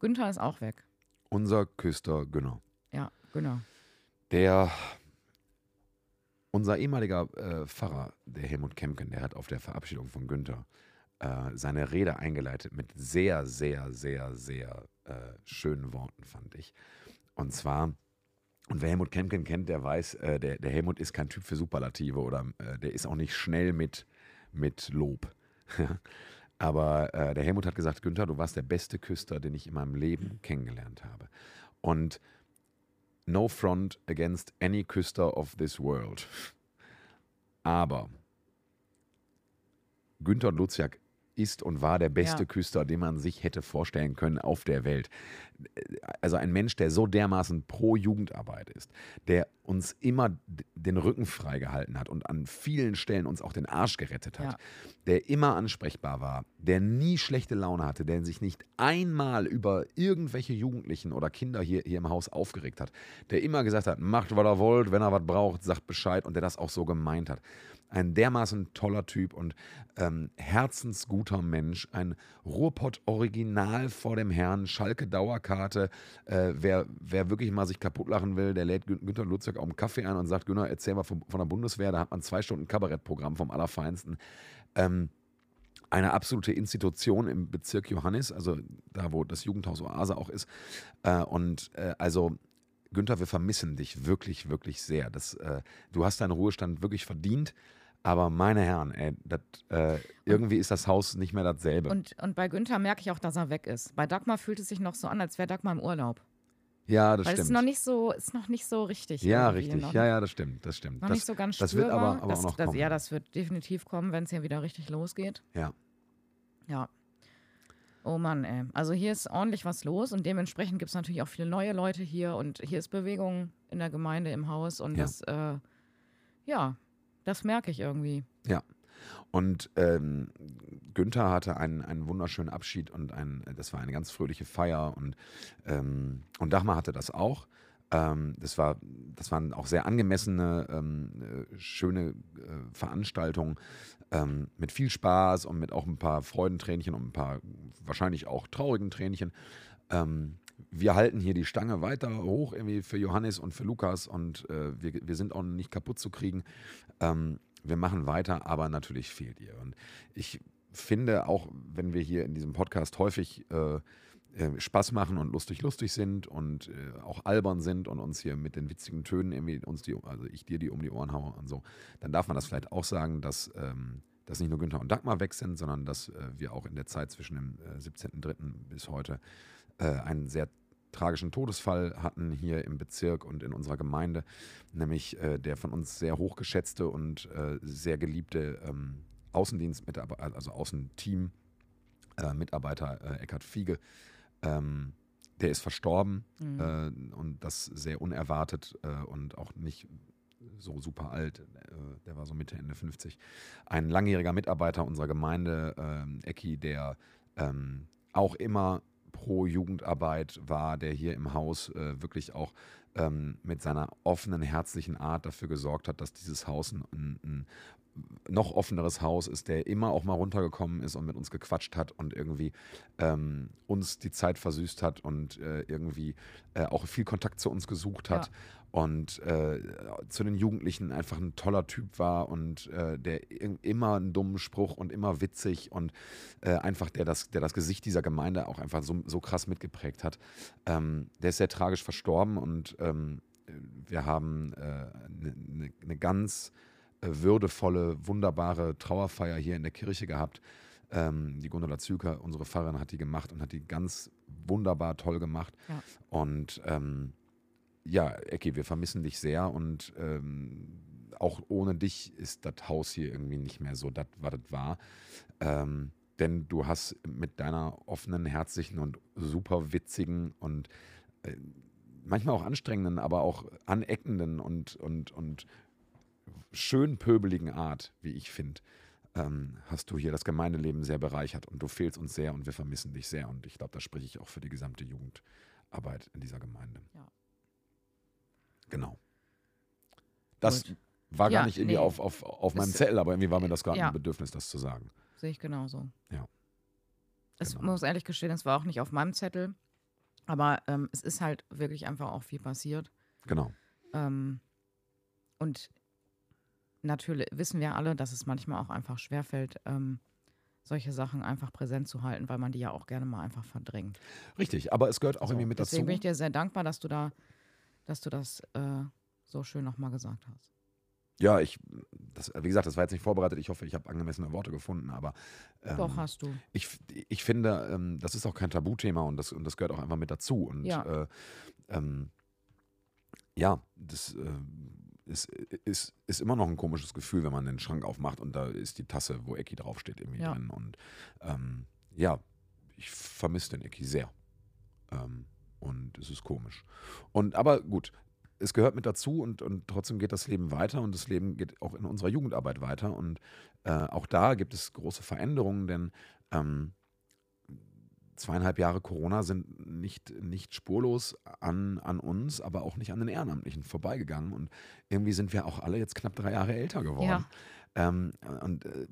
B: Günther ist auch weg.
A: Unser Küster Günner.
B: Ja, genau.
A: Der, unser ehemaliger äh, Pfarrer, der Helmut Kemken, der hat auf der Verabschiedung von Günther äh, seine Rede eingeleitet mit sehr, sehr, sehr, sehr äh, schönen Worten, fand ich. Und zwar, und wer Helmut Kemken kennt, der weiß, äh, der, der Helmut ist kein Typ für Superlative oder äh, der ist auch nicht schnell mit, mit Lob. Aber äh, der Helmut hat gesagt, Günther, du warst der beste Küster, den ich in meinem Leben kennengelernt habe. Und no front against any Küster of this world. Aber Günther Luziak ist und war der beste
B: Ja.
A: Küster, den man sich hätte vorstellen können auf der Welt. Also ein Mensch, der so dermaßen pro Jugendarbeit ist, der uns immer den Rücken freigehalten hat und an vielen Stellen uns auch den Arsch gerettet hat,
B: Ja.
A: der immer ansprechbar war, der nie schlechte Laune hatte, der sich nicht einmal über irgendwelche Jugendlichen oder Kinder hier, hier im Haus aufgeregt hat, der immer gesagt hat, macht, was ihr wollt, wenn er was braucht, sagt Bescheid und der das auch so gemeint hat. Ein dermaßen toller Typ und ähm, herzensguter Mensch, ein Ruhrpott-Original vor dem Herrn, Schalke Dauerkarte. Äh, wer, wer wirklich mal sich kaputt lachen will, der lädt Gün Günther Lutzek auf einen Kaffee ein und sagt, Günter, erzähl mal von, von der Bundeswehr, da hat man zwei Stunden Kabarettprogramm vom Allerfeinsten. Ähm, eine absolute Institution im Bezirk Johannis, also da, wo das Jugendhaus Oase auch ist. Äh, und äh, also Günther, wir vermissen dich wirklich, wirklich sehr. Das, äh, du hast deinen Ruhestand wirklich verdient. Aber meine Herren, ey, dat, äh, irgendwie ist das Haus nicht mehr dasselbe.
B: Und, und bei Günther merke ich auch, dass er weg ist. Bei Dagmar fühlt es sich noch so an, als wäre Dagmar im Urlaub.
A: ja, das
B: Weil es
A: stimmt.
B: ist noch nicht so, ist noch nicht so richtig.
A: ja, richtig.
B: Noch,
A: Ja, ja, das stimmt. Das stimmt.
B: noch
A: das,
B: nicht so ganz
A: das
B: spürbar.
A: wird aber, aber
B: das,
A: auch noch
B: das,
A: kommen.
B: Ja, das wird definitiv kommen, wenn es hier wieder richtig losgeht.
A: Ja.
B: Ja. Oh Mann, ey. Also hier ist ordentlich was los und dementsprechend gibt es natürlich auch viele neue Leute hier und hier ist Bewegung in der Gemeinde, im Haus und
A: Ja.
B: das, äh, ja, das merke ich irgendwie.
A: Und ähm, Günther hatte einen, einen wunderschönen Abschied und ein, das war eine ganz fröhliche Feier und, ähm, und Dagmar hatte das auch. Ähm, das, war, das waren auch sehr angemessene, ähm, äh, schöne äh, Veranstaltungen ähm, mit viel Spaß und mit auch ein paar Freudentränchen und ein paar wahrscheinlich auch traurigen Tränchen. Ähm, wir halten hier die Stange weiter hoch irgendwie für Johannes und für Lukas und äh, wir, wir sind auch nicht kaputt zu kriegen. Ähm, wir machen weiter, aber natürlich fehlt ihr. Und ich finde, auch wenn wir hier in diesem Podcast häufig äh, äh, Spaß machen und lustig lustig sind und äh, auch albern sind und uns hier mit den witzigen Tönen irgendwie uns die, also ich dir die um die Ohren haue und so, dann darf man das vielleicht auch sagen, dass, ähm, dass nicht nur Günther und Dagmar weg sind, sondern dass äh, wir auch in der Zeit zwischen dem äh, 17.03. bis heute äh, einen sehr tragischen Todesfall hatten hier im Bezirk und in unserer Gemeinde, nämlich äh, der von uns sehr hochgeschätzte und sehr geliebte ähm, Außendienstmitarbeiter, also Außenteam Mitarbeiter Eckhard Fiege, ähm, der ist verstorben
B: Mhm.
A: äh, und das sehr unerwartet äh, und auch nicht so super alt. Äh, der war so Mitte, Ende 50. Ein langjähriger Mitarbeiter unserer Gemeinde, ähm, Ecki, der ähm, auch immer pro Jugendarbeit war, der hier im Haus äh, wirklich auch ähm, mit seiner offenen, herzlichen Art dafür gesorgt hat, dass dieses Haus ein, ein, ein noch offeneres Haus ist, der immer auch mal runtergekommen ist und mit uns gequatscht hat und irgendwie ähm, uns die Zeit versüßt hat und äh, irgendwie äh, auch viel Kontakt zu uns gesucht hat.
B: Ja.
A: Und äh, zu den Jugendlichen einfach ein toller Typ war und äh, der immer einen dummen Spruch und immer witzig und äh, einfach der das, der das Gesicht dieser Gemeinde auch einfach so, so krass mitgeprägt hat. Ähm, der ist sehr tragisch verstorben und ähm, wir haben eine äh, ne, ne ganz würdevolle, wunderbare Trauerfeier hier in der Kirche gehabt. Ähm, die Gundula Züker, unsere Pfarrerin, hat die gemacht und hat die ganz wunderbar toll gemacht.
B: Ja.
A: Und ähm, ja, Ecki, wir vermissen dich sehr und ähm, auch ohne dich ist das Haus hier irgendwie nicht mehr so das, was es war. Ähm, denn du hast mit deiner offenen, herzlichen und super witzigen und äh, manchmal auch anstrengenden, aber auch aneckenden und, und, und schön pöbeligen Art, wie ich finde, ähm, hast du hier das Gemeindeleben sehr bereichert und du fehlst uns sehr und wir vermissen dich sehr. Und ich glaube, da spreche ich auch für die gesamte Jugendarbeit in dieser Gemeinde.
B: Ja.
A: Genau. Das
B: Gut.
A: war gar
B: Ja,
A: nicht irgendwie
B: nee.
A: auf, auf, auf meinem Zettel, aber irgendwie war mir das gerade
B: Ja.
A: ein Bedürfnis, das zu sagen.
B: Sehe ich genauso.
A: Ja.
B: Es
A: Genau.
B: muss ehrlich gestehen, es war auch nicht auf meinem Zettel. Aber ähm, es ist halt wirklich einfach auch viel passiert.
A: Genau.
B: Ähm, und natürlich wissen wir alle, dass es manchmal auch einfach schwerfällt, ähm, solche Sachen einfach präsent zu halten, weil man die ja auch gerne mal einfach verdrängt.
A: Richtig, aber es gehört auch
B: So,
A: irgendwie mit
B: deswegen
A: dazu.
B: bin ich dir sehr dankbar, dass du da, dass du das äh, so schön nochmal gesagt hast.
A: Ja, ich, das, wie gesagt, das war jetzt nicht vorbereitet. Ich hoffe, ich habe angemessene Worte gefunden, aber ähm,
B: Doch, hast du.
A: ich, ich finde, ähm, das ist auch kein Tabuthema und das, und das gehört auch einfach mit dazu. Und
B: Ja.
A: äh, ähm, ja, das äh, ist, ist, ist immer noch ein komisches Gefühl, wenn man den Schrank aufmacht und da ist die Tasse, wo Ecki draufsteht, irgendwie
B: Ja.
A: drin. Und ähm, ja, ich vermisse den Ecki sehr. Ähm, und es ist komisch. Und aber gut, es gehört mit dazu und, und trotzdem geht das Leben weiter und das Leben geht auch in unserer Jugendarbeit weiter. Und äh, auch da gibt es große Veränderungen, denn ähm, zweieinhalb Jahre Corona sind nicht, nicht spurlos an, an uns, aber auch nicht an den Ehrenamtlichen vorbeigegangen. Und irgendwie sind wir auch alle jetzt knapp drei Jahre älter geworden.
B: Ja.
A: Ähm, und äh,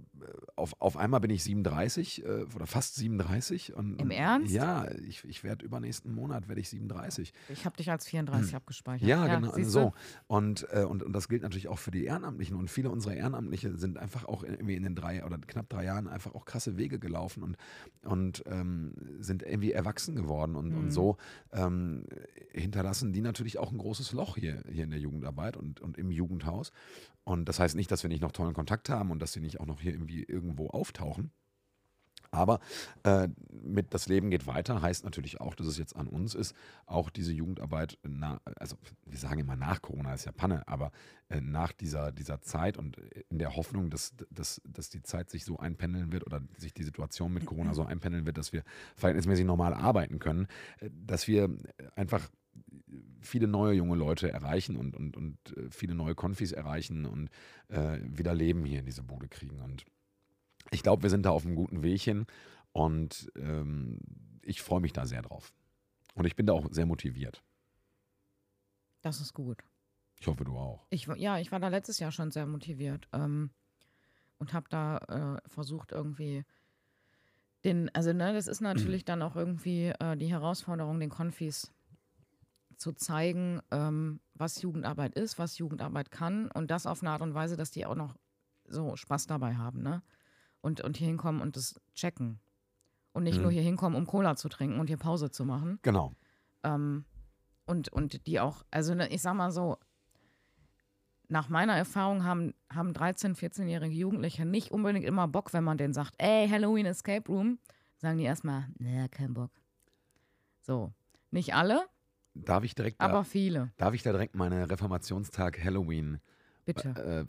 A: auf, auf einmal bin ich 37 äh, oder fast 37. Und,
B: Im Ernst?
A: Ja, ich, ich werde übernächsten Monat werde ich 37.
B: Ich habe dich als 34 abgespeichert.
A: Hm. Ja, genau,
B: du?
A: so. Und, äh, und, und das gilt natürlich auch für die Ehrenamtlichen. Und viele unserer Ehrenamtliche sind einfach auch irgendwie in den drei oder knapp drei Jahren einfach auch krasse Wege gelaufen und, und ähm, sind irgendwie erwachsen geworden. Und, und
B: Mhm.
A: so ähm, hinterlassen die natürlich auch ein großes Loch hier, hier in der Jugendarbeit und, und im Jugendhaus. Und das heißt nicht, dass wir nicht noch tollen Kontakt haben und dass sie nicht auch noch hier irgendwie irgendwo auftauchen. Aber äh, mit das Leben geht weiter heißt natürlich auch, dass es jetzt an uns ist, auch diese Jugendarbeit, na, also wir sagen immer nach Corona ist ja Panne, aber äh, nach dieser, dieser Zeit und in der Hoffnung, dass, dass, dass die Zeit sich so einpendeln wird oder sich die Situation mit Corona so einpendeln wird, dass wir verhältnismäßig normal arbeiten können, äh, dass wir einfach viele neue junge Leute erreichen und, und, und äh, viele neue Konfis erreichen und äh, wieder Leben hier in diese Bude kriegen. Und ich glaube, wir sind da auf einem guten Weg hin und ähm, ich freue mich da sehr drauf. Und ich bin da auch sehr motiviert.
B: Das ist gut.
A: Ich hoffe, du auch.
B: Ich, ja, ich war da letztes Jahr schon sehr motiviert ähm, und habe da äh, versucht irgendwie den, also ne, das ist natürlich dann auch irgendwie äh, die Herausforderung, den Konfis zu zeigen, ähm, was Jugendarbeit ist, was Jugendarbeit kann und das auf eine Art und Weise, dass die auch noch so Spaß dabei haben, ne? Und, und hier hinkommen und das checken. Und nicht
A: Mhm.
B: nur hier hinkommen, um Cola zu trinken und hier Pause zu machen.
A: Genau.
B: Ähm, und, und die auch, also ne, ich sag mal so, nach meiner Erfahrung haben, haben 13-, 14-jährige Jugendliche nicht unbedingt immer Bock, wenn man denen sagt, ey, Halloween Escape Room, sagen die erstmal, naja, kein Bock. So. Nicht alle,
A: Darf ich direkt,
B: aber
A: da,
B: viele.
A: darf ich da direkt meine Reformationstag Halloween
B: Bitte.
A: äh,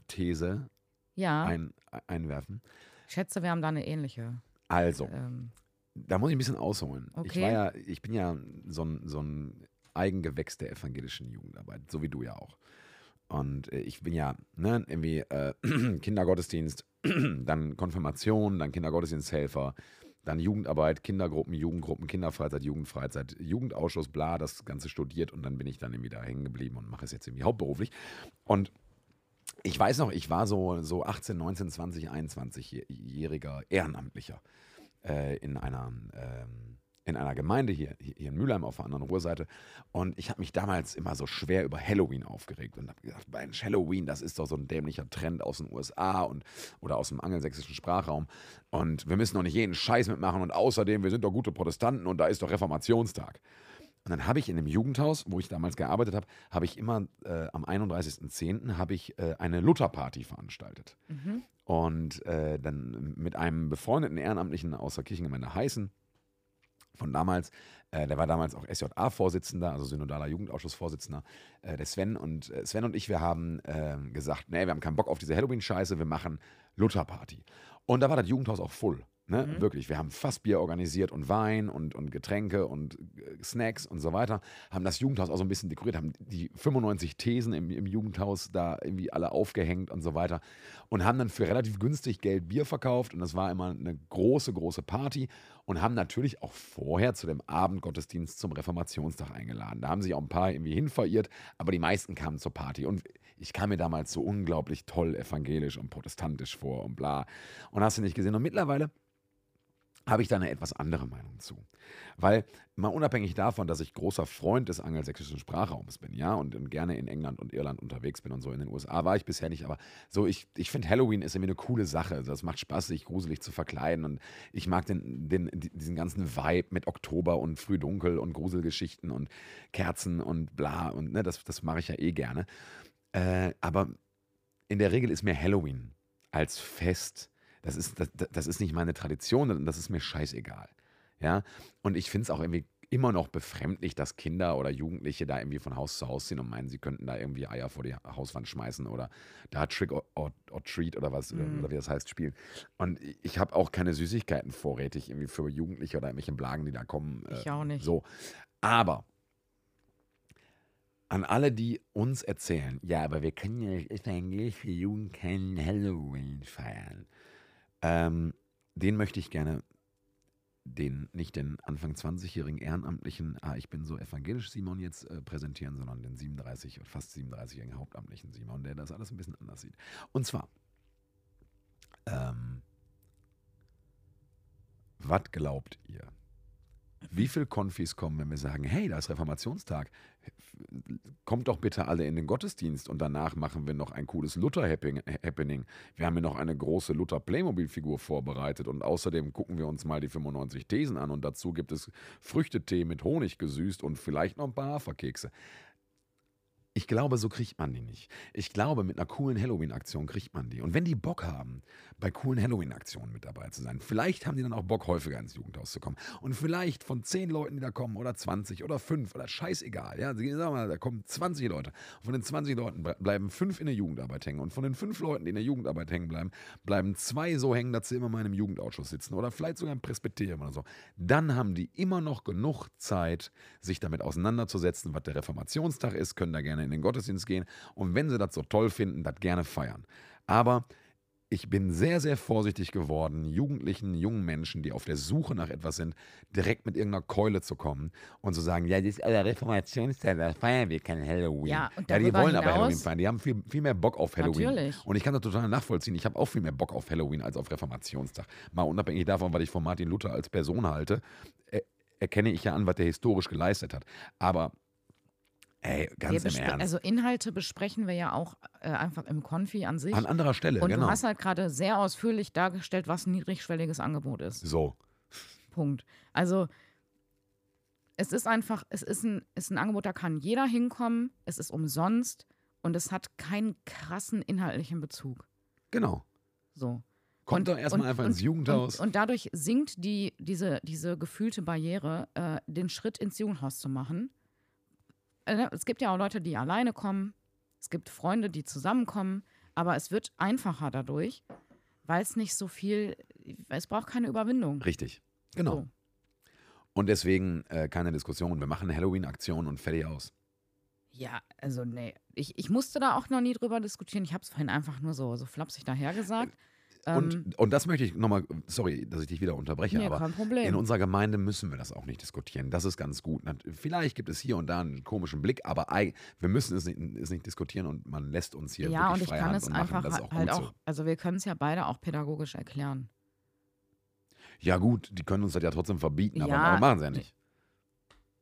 B: Ja,
A: ein, einwerfen?
B: ich schätze, wir haben da eine ähnliche.
A: Also,
B: Ähm,
A: da muss ich ein bisschen ausholen. Ich
B: Okay.
A: war ja, ich bin ja so ein, so ein Eigengewächs der evangelischen Jugendarbeit, so wie du ja auch. Und äh, ich bin ja ne, irgendwie äh, Kindergottesdienst, dann Konfirmation, dann Kindergottesdiensthelfer, dann Jugendarbeit, Kindergruppen, Jugendgruppen, Kinderfreizeit, Jugendfreizeit, Jugendausschuss, bla, das Ganze studiert und dann bin ich dann irgendwie da hängen geblieben und mache es jetzt irgendwie hauptberuflich. Und ich weiß noch, ich war so, so 18, 19, 20, 21-jähriger Ehrenamtlicher äh, in, einer, ähm, in einer Gemeinde hier, hier in Mülheim auf der anderen Ruhrseite. Und ich habe mich damals immer so schwer über Halloween aufgeregt und habe gedacht, Mensch, Halloween, das ist doch so ein dämlicher Trend aus den USA und, oder aus dem angelsächsischen Sprachraum. Und wir müssen doch nicht jeden Scheiß mitmachen. Und außerdem, wir sind doch gute Protestanten und da ist doch Reformationstag. Und dann habe ich in dem Jugendhaus, wo ich damals gearbeitet habe, habe ich immer äh, am 31.10. habe ich äh, eine Lutherparty veranstaltet.
B: mhm.
A: Und äh, dann mit einem befreundeten Ehrenamtlichen aus der Kirchengemeinde Heißen von damals, äh, der war damals auch SJA-Vorsitzender, also synodaler Jugendausschussvorsitzender, äh, der Sven. Und äh, Sven und ich, wir haben ähm, gesagt, nee, wir haben keinen Bock auf diese Halloween-Scheiße, wir machen Lutherparty. Und da war das Jugendhaus auch voll. Ne?
B: Mhm.
A: Wirklich, wir haben Fassbier organisiert und Wein und, und Getränke und äh, Snacks und so weiter. Haben das Jugendhaus auch so ein bisschen dekoriert, haben die 95 Thesen im, im Jugendhaus da irgendwie alle aufgehängt und so weiter. Und haben dann für relativ günstig Geld Bier verkauft. Und das war immer eine große, große Party. Und haben natürlich auch vorher zu dem Abendgottesdienst zum Reformationstag eingeladen. Da haben sich auch ein paar irgendwie hin verirrt, aber die meisten kamen zur Party. Und ich kam mir damals so unglaublich toll evangelisch und protestantisch vor und bla. Und hast du nicht gesehen. Und mittlerweile habe ich da eine etwas andere Meinung zu. Weil, mal unabhängig davon, dass ich großer Freund des angelsächsischen Sprachraums bin, ja, und, und gerne in England und Irland unterwegs bin und so, in den USA war ich bisher nicht, aber so, ich, ich finde Halloween ist irgendwie eine coole Sache. Also Das macht Spaß, sich gruselig zu verkleiden und ich mag den, den, diesen ganzen Vibe mit Oktober und Frühdunkel und Gruselgeschichten und Kerzen und bla und ne, das, das mache ich ja eh gerne. Äh, aber in der Regel ist mir Halloween als Fest das ist, das, das ist nicht meine Tradition und das ist mir scheißegal. Ja, und ich finde es auch irgendwie immer noch befremdlich, dass Kinder oder Jugendliche da irgendwie von Haus zu Haus ziehen und meinen, sie könnten da irgendwie Eier vor die Hauswand schmeißen oder da Trick or, or, or Treat oder was, oder,
B: Mhm.
A: oder wie das heißt, spielen. Und ich habe auch keine Süßigkeiten vorrätig irgendwie für Jugendliche oder irgendwelche Blagen, die da kommen.
B: Ich auch nicht.
A: So. Aber an alle, die uns erzählen, ja, aber wir können ja als evangelische Jugend keinen Halloween feiern. Ähm, den möchte ich gerne, den nicht den Anfang 20-jährigen Ehrenamtlichen, ah, ich bin so evangelisch Simon jetzt äh, präsentieren, sondern den 37 oder fast 37-jährigen Hauptamtlichen Simon, der das alles ein bisschen anders sieht. Und zwar, Ähm, was glaubt ihr? Wie viele Konfis kommen, wenn wir sagen, hey, da ist Reformationstag, kommt doch bitte alle in den Gottesdienst und danach machen wir noch ein cooles Luther-Happening. Wir haben hier noch eine große Luther-Playmobil-Figur vorbereitet und außerdem gucken wir uns mal die 95 Thesen an und dazu gibt es Früchtetee mit Honig gesüßt und vielleicht noch ein paar Haferkekse. Ich glaube, so kriegt man die nicht. Ich glaube, mit einer coolen Halloween-Aktion kriegt man die. Und wenn die Bock haben, bei coolen Halloween-Aktionen mit dabei zu sein, vielleicht haben die dann auch Bock, häufiger ins Jugendhaus zu kommen. Und vielleicht von 10 Leuten, die da kommen, oder 20 oder 5 oder scheißegal. Ja, sagen wir mal, da kommen 20 Leute. Von den 20 Leuten ble- bleiben 5 in der Jugendarbeit hängen. Und von den 5 Leuten, die in der Jugendarbeit hängen bleiben, bleiben 2 so hängen, dass sie immer mal in einem Jugendausschuss sitzen. Oder vielleicht sogar im Presbyterium oder so. Dann haben die immer noch genug Zeit, sich damit auseinanderzusetzen, was der Reformationstag ist, können da gerne in den Gottesdienst gehen und wenn sie das so toll finden, das gerne feiern. Aber ich bin sehr, sehr vorsichtig geworden, Jugendlichen, jungen Menschen, die auf der Suche nach etwas sind, direkt mit irgendeiner Keule zu kommen und zu sagen, ja, das ist der Reformationstag, da feiern wir kein Halloween.
B: Ja, und
A: ja die wollen aber Halloween feiern, die haben viel, viel mehr Bock auf Halloween.
B: Natürlich.
A: Und ich kann das total nachvollziehen. Ich habe auch viel mehr Bock auf Halloween als auf Reformationstag. Mal unabhängig davon, was ich von Martin Luther als Person halte, er, erkenne ich ja an, was der historisch geleistet hat. Aber, ey, ganz im Ernst.
B: Also Inhalte besprechen wir ja auch äh, einfach im Konfi an sich.
A: an anderer Stelle,
B: und
A: genau.
B: du hast halt gerade sehr ausführlich dargestellt, was ein niedrigschwelliges Angebot ist.
A: so,
B: Punkt. Also es ist einfach, es ist ein, ist ein Angebot, da kann jeder hinkommen, es ist umsonst und es hat keinen krassen inhaltlichen Bezug.
A: genau.
B: So.
A: Kommt doch erstmal einfach ins Jugendhaus.
B: Und, und dadurch sinkt die, diese, diese gefühlte Barriere, äh, den Schritt ins Jugendhaus zu machen. Äh, ne, es gibt ja auch Leute, die alleine kommen. Es gibt Freunde, die zusammenkommen. Aber es wird einfacher dadurch, weil es nicht so viel, es braucht keine Überwindung.
A: Richtig. Genau.
B: So.
A: Und deswegen äh, keine Diskussion. Wir machen eine Halloween-Aktion und fertig aus.
B: Ja, also nee. Ich, ich musste da auch noch nie drüber diskutieren. Ich habe es vorhin einfach nur so, so flapsig dahergesagt. Ähm,
A: Und, und das möchte ich nochmal, sorry, dass ich dich wieder unterbreche,
B: nee,
A: aber in unserer Gemeinde müssen wir das auch nicht diskutieren. Das ist ganz gut. Vielleicht gibt es hier und da einen komischen Blick, aber wir müssen es nicht, es nicht diskutieren und man lässt uns hier
B: ja, und
A: wirklich
B: ich
A: freie
B: kann
A: Hand
B: es
A: und machen.
B: einfach
A: Das ist auch
B: halt
A: gut
B: auch,
A: so.
B: also wir können es ja beide auch pädagogisch erklären.
A: Ja gut, die können uns das ja trotzdem verbieten, aber,
B: Ja,
A: aber machen sie ja nicht.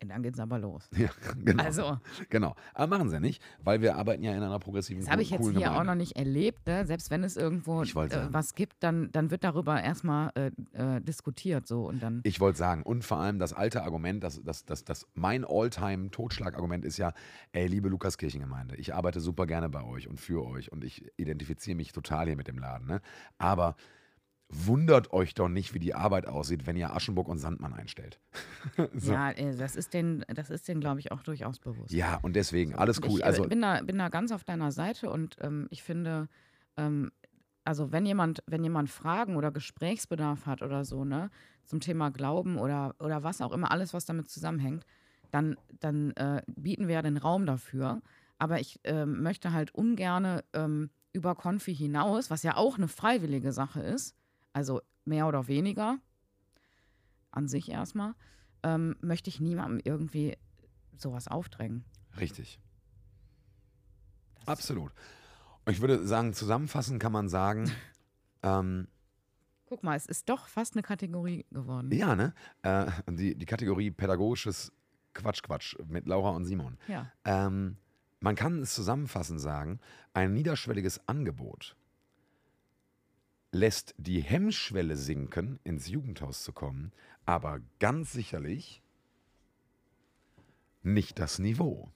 B: Dann geht's aber los.
A: Ja, genau.
B: Also,
A: genau. Aber machen sie ja nicht, weil wir arbeiten ja in einer progressiven
B: das habe ich jetzt hier auch
A: Gemeinde.
B: noch nicht erlebt. Ne? Selbst wenn es irgendwo äh, was gibt, dann, dann wird darüber erstmal äh, äh, diskutiert. So und dann.
A: Ich wollte sagen, und vor allem das alte Argument, das, das, das, das mein All-Time-Totschlag-Argument ist ja, ey, liebe Lukas-Kirchengemeinde, ich arbeite super gerne bei euch und für euch und ich identifiziere mich total hier mit dem Laden, ne? Aber wundert euch doch nicht, wie die Arbeit aussieht, wenn ihr Aschenburg und Sandmann einstellt. so.
B: Ja, äh, das ist den, das ist den, glaube ich, auch durchaus bewusst.
A: Ja, und deswegen, alles
B: Und
A: cool.
B: Ich äh,
A: Also,
B: bin, da, bin da ganz auf deiner Seite und ähm, ich finde, ähm, also wenn jemand, wenn jemand Fragen oder Gesprächsbedarf hat oder so, ne, zum Thema Glauben oder, oder was auch immer, alles, was damit zusammenhängt, dann, dann äh, bieten wir ja den Raum dafür. Aber ich ähm, möchte halt ungerne ähm, über Konfi hinaus, was ja auch eine freiwillige Sache ist, also mehr oder weniger, an sich erstmal, ähm, möchte ich niemandem irgendwie sowas aufdrängen.
A: richtig.
B: Das-
A: Absolut. Ich würde sagen, zusammenfassend kann man sagen, ähm,
B: Guck mal, es ist doch fast eine Kategorie geworden.
A: ja, ne? Äh, die, die Kategorie pädagogisches Quatsch-Quatsch mit Laura und Simon.
B: Ja.
A: Ähm, man kann es zusammenfassend sagen, ein niederschwelliges Angebot lässt die Hemmschwelle sinken, ins Jugendhaus zu kommen, aber ganz sicherlich nicht das Niveau.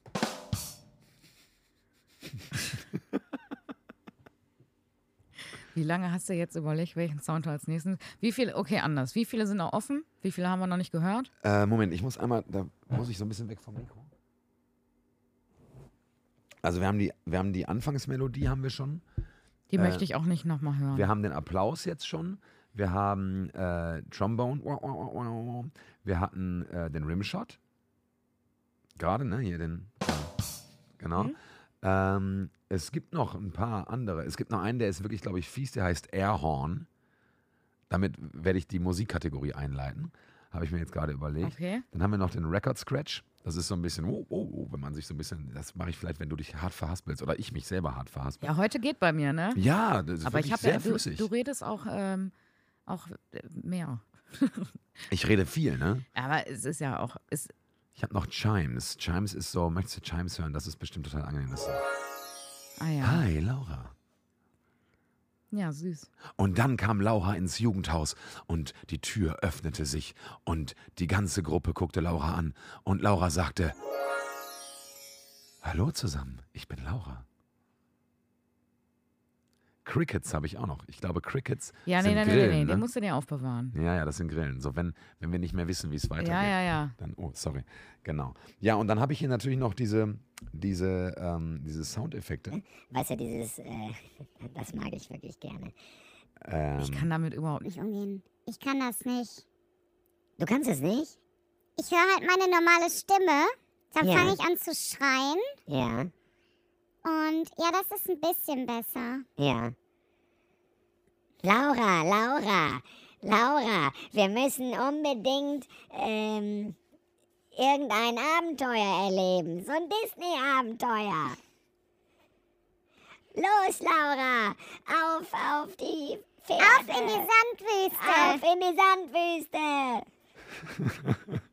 B: Wie lange hast du jetzt überlegt, welchen Sound du als nächsten? Wie viele, okay, anders. Wie viele sind noch offen? Wie viele haben wir noch nicht gehört?
A: Äh, Moment, ich muss einmal, da muss ich so ein bisschen weg vom Mikro. Also wir haben die, wir haben die Anfangsmelodie haben wir schon.
B: Die
A: Äh,
B: möchte ich auch nicht nochmal hören.
A: Wir haben den Applaus jetzt schon. Wir haben äh, Trombone. Wir hatten äh, den Rimshot. Gerade, ne? Hier den. Ja. Genau.
B: Mhm.
A: Ähm, es gibt noch ein paar andere. Es gibt noch einen, der ist wirklich, glaube ich, fies, der heißt Airhorn. Damit werde ich die Musikkategorie einleiten. Habe ich mir jetzt gerade überlegt.
B: okay.
A: Dann haben wir noch den Record Scratch. Das ist so ein bisschen, oh, oh, oh, wenn man sich so ein bisschen, das mache ich vielleicht, wenn du dich hart verhaspelst oder ich mich selber hart verhaspel.
B: Ja, heute geht bei mir, ne?
A: Ja, das ist
B: Aber ich habe
A: sehr
B: ja, du,
A: flüssig.
B: du redest auch, ähm, auch äh, mehr.
A: ich rede viel, ne?
B: Aber es ist ja auch, es,
A: Ich habe noch Chimes. Chimes ist so, möchtest du Chimes hören? Das ist bestimmt total angenehm.
B: Ah ja,
A: Hi, Laura.
B: Ja, süß.
A: Und dann kam Laura ins Jugendhaus und die Tür öffnete sich und die ganze Gruppe guckte Laura an und Laura sagte, Hallo zusammen, ich bin Laura. Crickets habe ich auch noch. Ich glaube, Crickets
B: Ja, nee,
A: sind
B: nee, nee,
A: Grillen,
B: nee, nee,
A: ne?
B: den musst du dir aufbewahren.
A: Ja, ja, das sind Grillen. So, wenn, wenn wir nicht mehr wissen, wie es weitergeht.
B: Ja, ja, ja.
A: Dann, oh, sorry. Genau. Ja, und dann habe ich hier natürlich noch diese, diese, ähm, diese Soundeffekte.
D: Weißt du, dieses, äh, das mag ich wirklich gerne.
A: Ähm,
B: Ich kann damit überhaupt nicht.
C: Nicht umgehen. Ich kann das nicht.
D: Du kannst es nicht?
C: Ich höre halt meine normale Stimme. Dann
D: Ja.
C: fange ich an zu schreien.
D: Ja,
C: Und ja, das ist ein bisschen besser.
D: ja. Laura, Laura, Laura, wir müssen unbedingt ähm, irgendein Abenteuer erleben. So ein Disney-Abenteuer. Los, Laura, auf, auf die Pferde.
C: Auf in die Sandwüste.
D: Auf in die Sandwüste.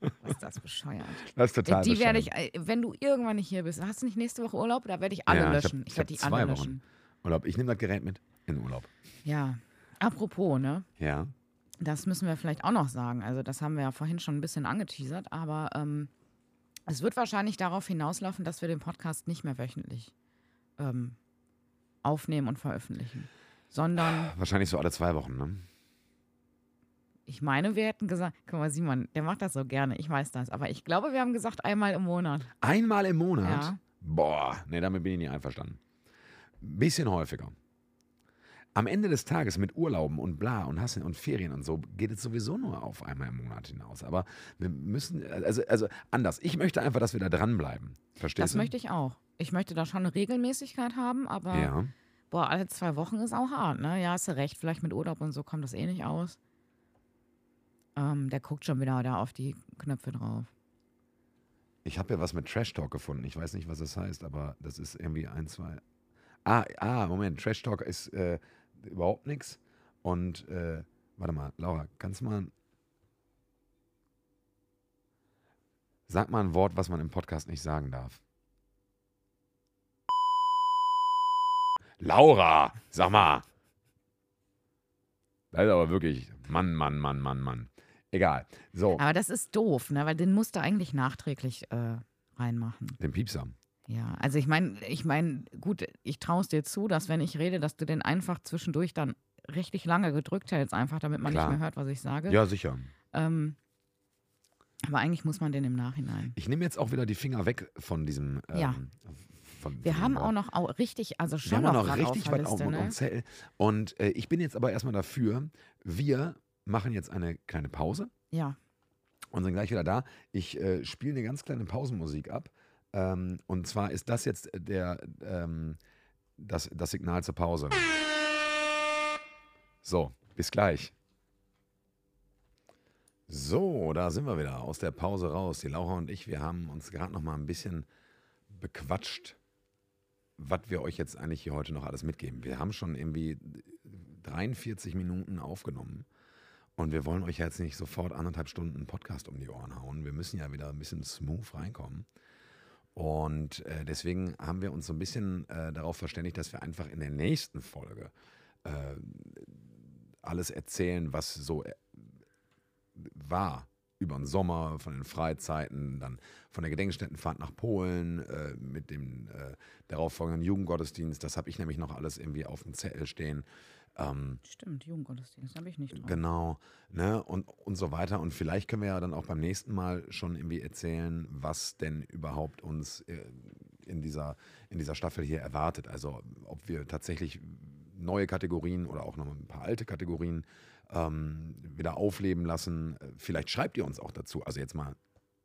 B: Ist das bescheuert?
A: das ist total
B: die werde ich, äh, wenn du irgendwann nicht hier bist, hast du nicht nächste Woche Urlaub? Da werde ich alle
A: Ja,
B: löschen.
A: ich
B: Ich, werde die alle
A: Wochen.
B: löschen.
A: Urlaub. Ich nehme das Gerät mit in Urlaub.
B: Ja. Apropos, ne?
A: Ja.
B: Das müssen wir vielleicht auch noch sagen. Also, das haben wir ja vorhin schon ein bisschen angeteasert, aber ähm, es wird wahrscheinlich darauf hinauslaufen, dass wir den Podcast nicht mehr wöchentlich ähm, aufnehmen und veröffentlichen. Sondern,
A: Wahrscheinlich so alle zwei Wochen, ne?
B: Ich meine, wir hätten gesagt, guck mal, Simon, der macht das so gerne, ich weiß das, aber ich glaube, wir haben gesagt, einmal im Monat.
A: Einmal im Monat?
B: Ja.
A: Boah, nee, damit bin ich nicht einverstanden. Bisschen häufiger. Am Ende des Tages mit Urlauben und bla und Hassen und Ferien und so geht es sowieso nur auf einmal im Monat hinaus. Aber wir müssen, also, also anders. Ich möchte einfach, dass wir da dranbleiben. Verstehst
B: Das
A: du?
B: möchte ich auch. Ich möchte da schon eine Regelmäßigkeit haben, aber
A: Ja.
B: boah, alle zwei Wochen ist auch hart, ne? Ja, hast du recht, vielleicht mit Urlaub und so kommt das eh nicht aus. Ähm, der guckt schon wieder da auf die Knöpfe drauf.
A: Ich habe ja was mit Trash Talk gefunden. Ich weiß nicht, was das heißt, aber das ist irgendwie ein, zwei. Ah, ah Moment. Trash Talk ist äh, überhaupt nichts. Und äh, warte mal, Laura, kannst du mal. Sag mal ein Wort, was man im Podcast nicht sagen darf. Laura, sag mal. Das ist aber wirklich Mann, Mann, Mann, Mann, Mann. Egal. So,
B: Aber das ist doof, ne? Weil den musst du eigentlich nachträglich äh, reinmachen.
A: den Piepser.
B: Ja, also ich meine, ich meine, gut, ich traue es dir zu, dass wenn ich rede, dass du den einfach zwischendurch dann richtig lange gedrückt hältst, einfach damit man
A: Klar.
B: nicht mehr hört, was ich sage.
A: Ja, sicher.
B: Ähm, aber eigentlich muss man den im Nachhinein.
A: Ich nehme jetzt auch wieder die Finger weg von diesem. Ähm,
B: Ja.
A: Von,
B: Wir
A: von
B: haben
A: dem
B: auch noch au richtig, also
A: Wir
B: schon
A: haben auch
B: noch
A: noch richtig
B: auf
A: weit auf
B: Liste,
A: dem
B: ne?
A: Zettel. Und äh, ich bin jetzt aber erstmal dafür, wir machen jetzt eine kleine Pause
B: Ja,
A: und sind gleich wieder da. Ich äh, spiele eine ganz kleine Pausenmusik ab. Ähm, und zwar ist das jetzt der, ähm, das, das Signal zur Pause. So, bis gleich. So, da sind wir wieder aus der Pause raus. Die Laura und ich, wir haben uns gerade noch mal ein bisschen bequatscht, was wir euch jetzt eigentlich hier heute noch alles mitgeben. Wir haben schon irgendwie 43 Minuten aufgenommen und wir wollen euch jetzt nicht sofort anderthalb Stunden Podcast um die Ohren hauen. Wir müssen ja wieder ein bisschen smooth reinkommen. Und äh, deswegen haben wir uns so ein bisschen äh, darauf verständigt, dass wir einfach in der nächsten Folge äh, alles erzählen, was so äh, war über den Sommer, von den Freizeiten, dann von der Gedenkstättenfahrt nach Polen, äh, mit dem äh, darauffolgenden Jugendgottesdienst. Das habe ich nämlich noch alles irgendwie auf dem Zettel stehen. Ähm,
B: stimmt, Jugendgottesdienst, habe ich nicht drauf.
A: Genau, ne, und, und so weiter. Und vielleicht können wir ja dann auch beim nächsten Mal schon irgendwie erzählen, was denn überhaupt uns äh, in dieser, in dieser Staffel hier erwartet. Also ob wir tatsächlich neue Kategorien oder auch noch ein paar alte Kategorien ähm, wieder aufleben lassen. Vielleicht schreibt ihr uns auch dazu. Also jetzt mal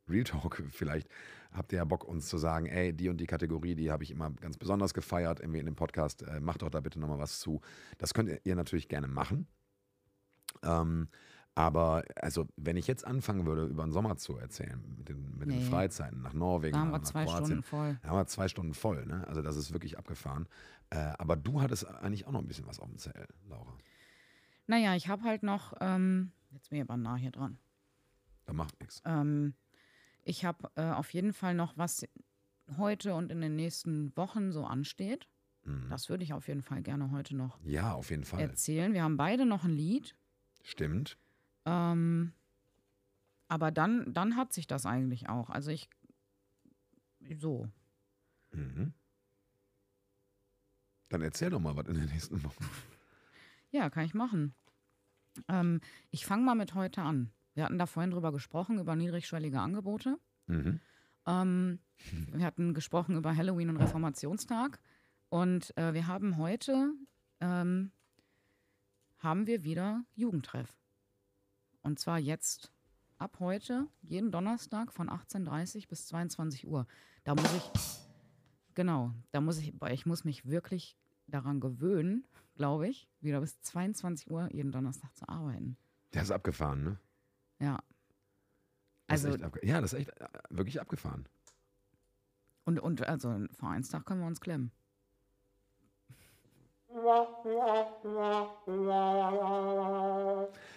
A: Real Talk, vielleicht habt ihr ja Bock, uns zu sagen, ey, die und die Kategorie, die habe ich immer ganz besonders gefeiert, irgendwie in dem Podcast, äh, macht doch da bitte nochmal was zu. Das könnt ihr natürlich gerne machen. Ähm, Aber also, wenn ich jetzt anfangen würde, über den Sommer zu erzählen, mit den, mit den
B: Nee.
A: Freizeiten nach Norwegen,
B: Da haben
A: nach,
B: wir
A: nach
B: zwei
A: Kroatien,
B: Stunden voll.
A: da haben wir zwei Stunden voll. Ne? Also das ist wirklich abgefahren. Äh, aber du hattest eigentlich auch noch ein bisschen was auf dem Zell, Laura.
B: Naja, ich habe halt noch, ähm, jetzt bin ich aber nah hier dran.
A: Da macht nichts.
B: Ähm, ich habe äh, auf jeden Fall noch was heute und in den nächsten Wochen so ansteht.
A: Mhm.
B: Das würde ich auf jeden Fall gerne heute noch
A: Ja, auf jeden Fall.
B: erzählen. Wir haben beide noch ein Lied.
A: Stimmt.
B: Ähm, aber dann, dann hat sich das eigentlich auch. Also ich, so.
A: Mhm. Dann erzähl doch mal was in den nächsten Wochen.
B: Ja, kann ich machen. Ähm, ich fange mal mit heute an. Wir hatten da vorhin drüber gesprochen, über niedrigschwellige Angebote.
A: Mhm.
B: Ähm, wir hatten gesprochen über Halloween und Reformationstag. Und äh, wir haben heute, ähm, haben wir wieder Jugendtreff. Und zwar jetzt, ab heute, jeden Donnerstag von 18.30 bis 22 Uhr. Da muss ich, genau, da muss ich, ich muss mich wirklich daran gewöhnen, glaube ich, wieder bis 22 Uhr jeden Donnerstag zu arbeiten.
A: Der ist abgefahren, ne?
B: Ja.
A: Das
B: Also,
A: ja, das ist echt äh, wirklich abgefahren.
B: und, und also einen Vereinstag können wir uns klemmen.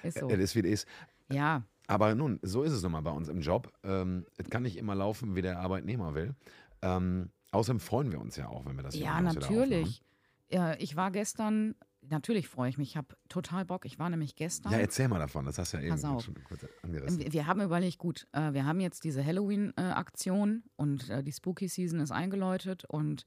B: Ist so.
A: Es ist, wie es ist.
B: Ja,
A: Aber nun, so ist es nun mal bei uns im Job. Ähm, es kann nicht immer laufen, wie der Arbeitnehmer will. Ähm, außerdem freuen wir uns ja auch, wenn wir das hier
B: ja, natürlich. Ja, ich war gestern, natürlich freue ich mich, ich habe total Bock. Ich war nämlich gestern.
A: Ja, erzähl mal davon. Das hast du ja eben schon kurz angerissen.
B: Wir wir haben überlegt, gut, äh, wir haben jetzt diese Halloween-Aktion und äh, die Spooky Season ist eingeläutet und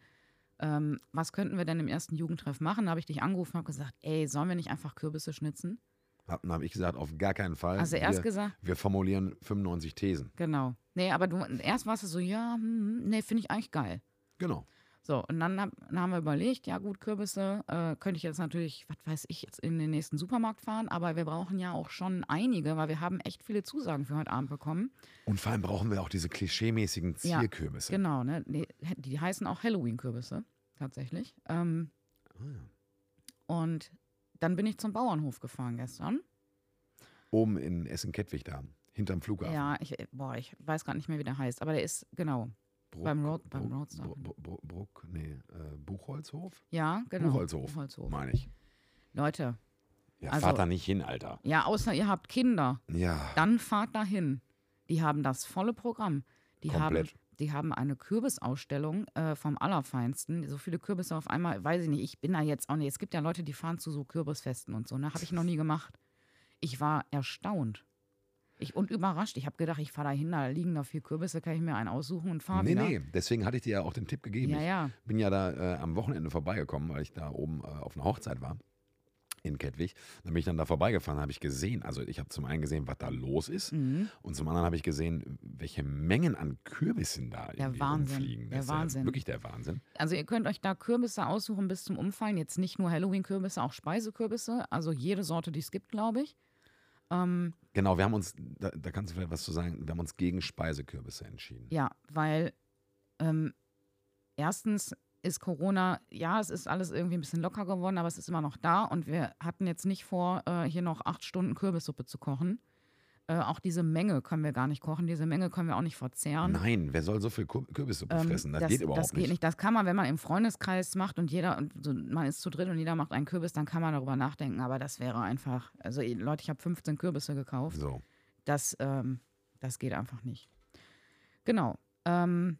B: ähm, was könnten wir denn im ersten Jugendtreff machen? Da habe ich dich angerufen und habe gesagt, ey, sollen wir nicht einfach Kürbisse schnitzen?
A: Dann habe ich gesagt, auf gar keinen Fall.
B: Also erst
A: wir,
B: gesagt,
A: wir formulieren 95 Thesen.
B: genau. Nee, aber du, erst warst du so, ja, hm, nee, finde ich eigentlich geil.
A: Genau.
B: So, und dann, hab, dann haben wir überlegt, ja gut, Kürbisse äh, könnte ich jetzt natürlich, was weiß ich, jetzt in den nächsten Supermarkt fahren, aber wir brauchen ja auch schon einige, weil wir haben echt viele Zusagen für heute Abend bekommen.
A: Und vor allem brauchen wir auch diese klischeemäßigen
B: Ja,
A: Zierkürbisse.
B: Genau, ne? Die, die heißen auch Halloween-Kürbisse, tatsächlich. Ähm,
A: Ah, ja.
B: und dann bin ich zum Bauernhof gefahren gestern.
A: Oben in Essen-Kettwig da, hinterm Flughafen.
B: Ja, ich, boah, ich weiß gar nicht mehr, wie der heißt, aber der ist, genau.
A: Bruck,
B: beim Road- beim
A: Bruck,
B: Roadstar.
A: Bruck, Bruck, nee, äh, Buchholzhof?
B: Ja, genau.
A: Buchholzhof,
B: Buchholzhof.
A: meine ich.
B: Leute,
A: Ja,
B: Also-
A: fahrt da nicht hin, Alter.
B: ja, außer ihr habt Kinder,
A: Ja,
B: dann fahrt dahin. Die haben das volle Programm. Die haben,
A: komplett.
B: die haben eine Kürbisausstellung äh, vom Allerfeinsten. So viele Kürbisse auf einmal, weiß ich nicht, ich bin da jetzt auch nicht. Es gibt ja Leute, die fahren zu so Kürbisfesten und so, ne? Habe ich noch nie gemacht. Ich war erstaunt. Ich, und überrascht. Ich habe gedacht, ich fahre da hin, da liegen da vier Kürbisse, kann ich mir einen aussuchen und fahre
A: Nee,
B: wieder.
A: nee, deswegen hatte ich dir ja auch den Tipp gegeben.
B: Ja,
A: ich
B: ja.
A: bin ja da äh, am Wochenende vorbeigekommen, weil ich da oben äh, auf einer Hochzeit war in Kettwig. Dann bin ich dann da vorbeigefahren, habe ich gesehen, also ich habe zum einen gesehen, was da los ist
B: Mhm.
A: und zum anderen habe ich gesehen, welche Mengen an Kürbissen da irgendwie
B: Wahnsinn,
A: rumfliegen.
B: der
A: Das ist
B: Wahnsinn.
A: Ja wirklich der Wahnsinn.
B: Also ihr könnt euch da Kürbisse aussuchen bis zum Umfallen. Jetzt nicht nur Halloween-Kürbisse, auch Speisekürbisse. Also jede Sorte, die es gibt, glaube ich. Ähm,
A: Genau, wir haben uns, da, da kannst du vielleicht was zu sagen, wir haben uns gegen Speisekürbisse entschieden.
B: Ja, weil ähm, erstens ist Corona, ja, es ist alles irgendwie ein bisschen locker geworden, aber es ist immer noch da und wir hatten jetzt nicht vor, äh, hier noch acht Stunden Kürbissuppe zu kochen. Äh, auch diese Menge können wir gar nicht kochen, diese Menge können wir auch nicht verzehren.
A: Nein, wer soll so viel Kur- Kürbissuppe
B: Ähm,
A: fressen? Das, geht überhaupt
B: das geht nicht. Das kann man, wenn man im Freundeskreis macht und jeder, und so, man ist zu dritt und jeder macht einen Kürbis, dann kann man darüber nachdenken. Aber das wäre einfach, also Leute, ich habe 15 Kürbisse gekauft.
A: So.
B: Das, ähm, das geht einfach nicht. Genau. Ähm,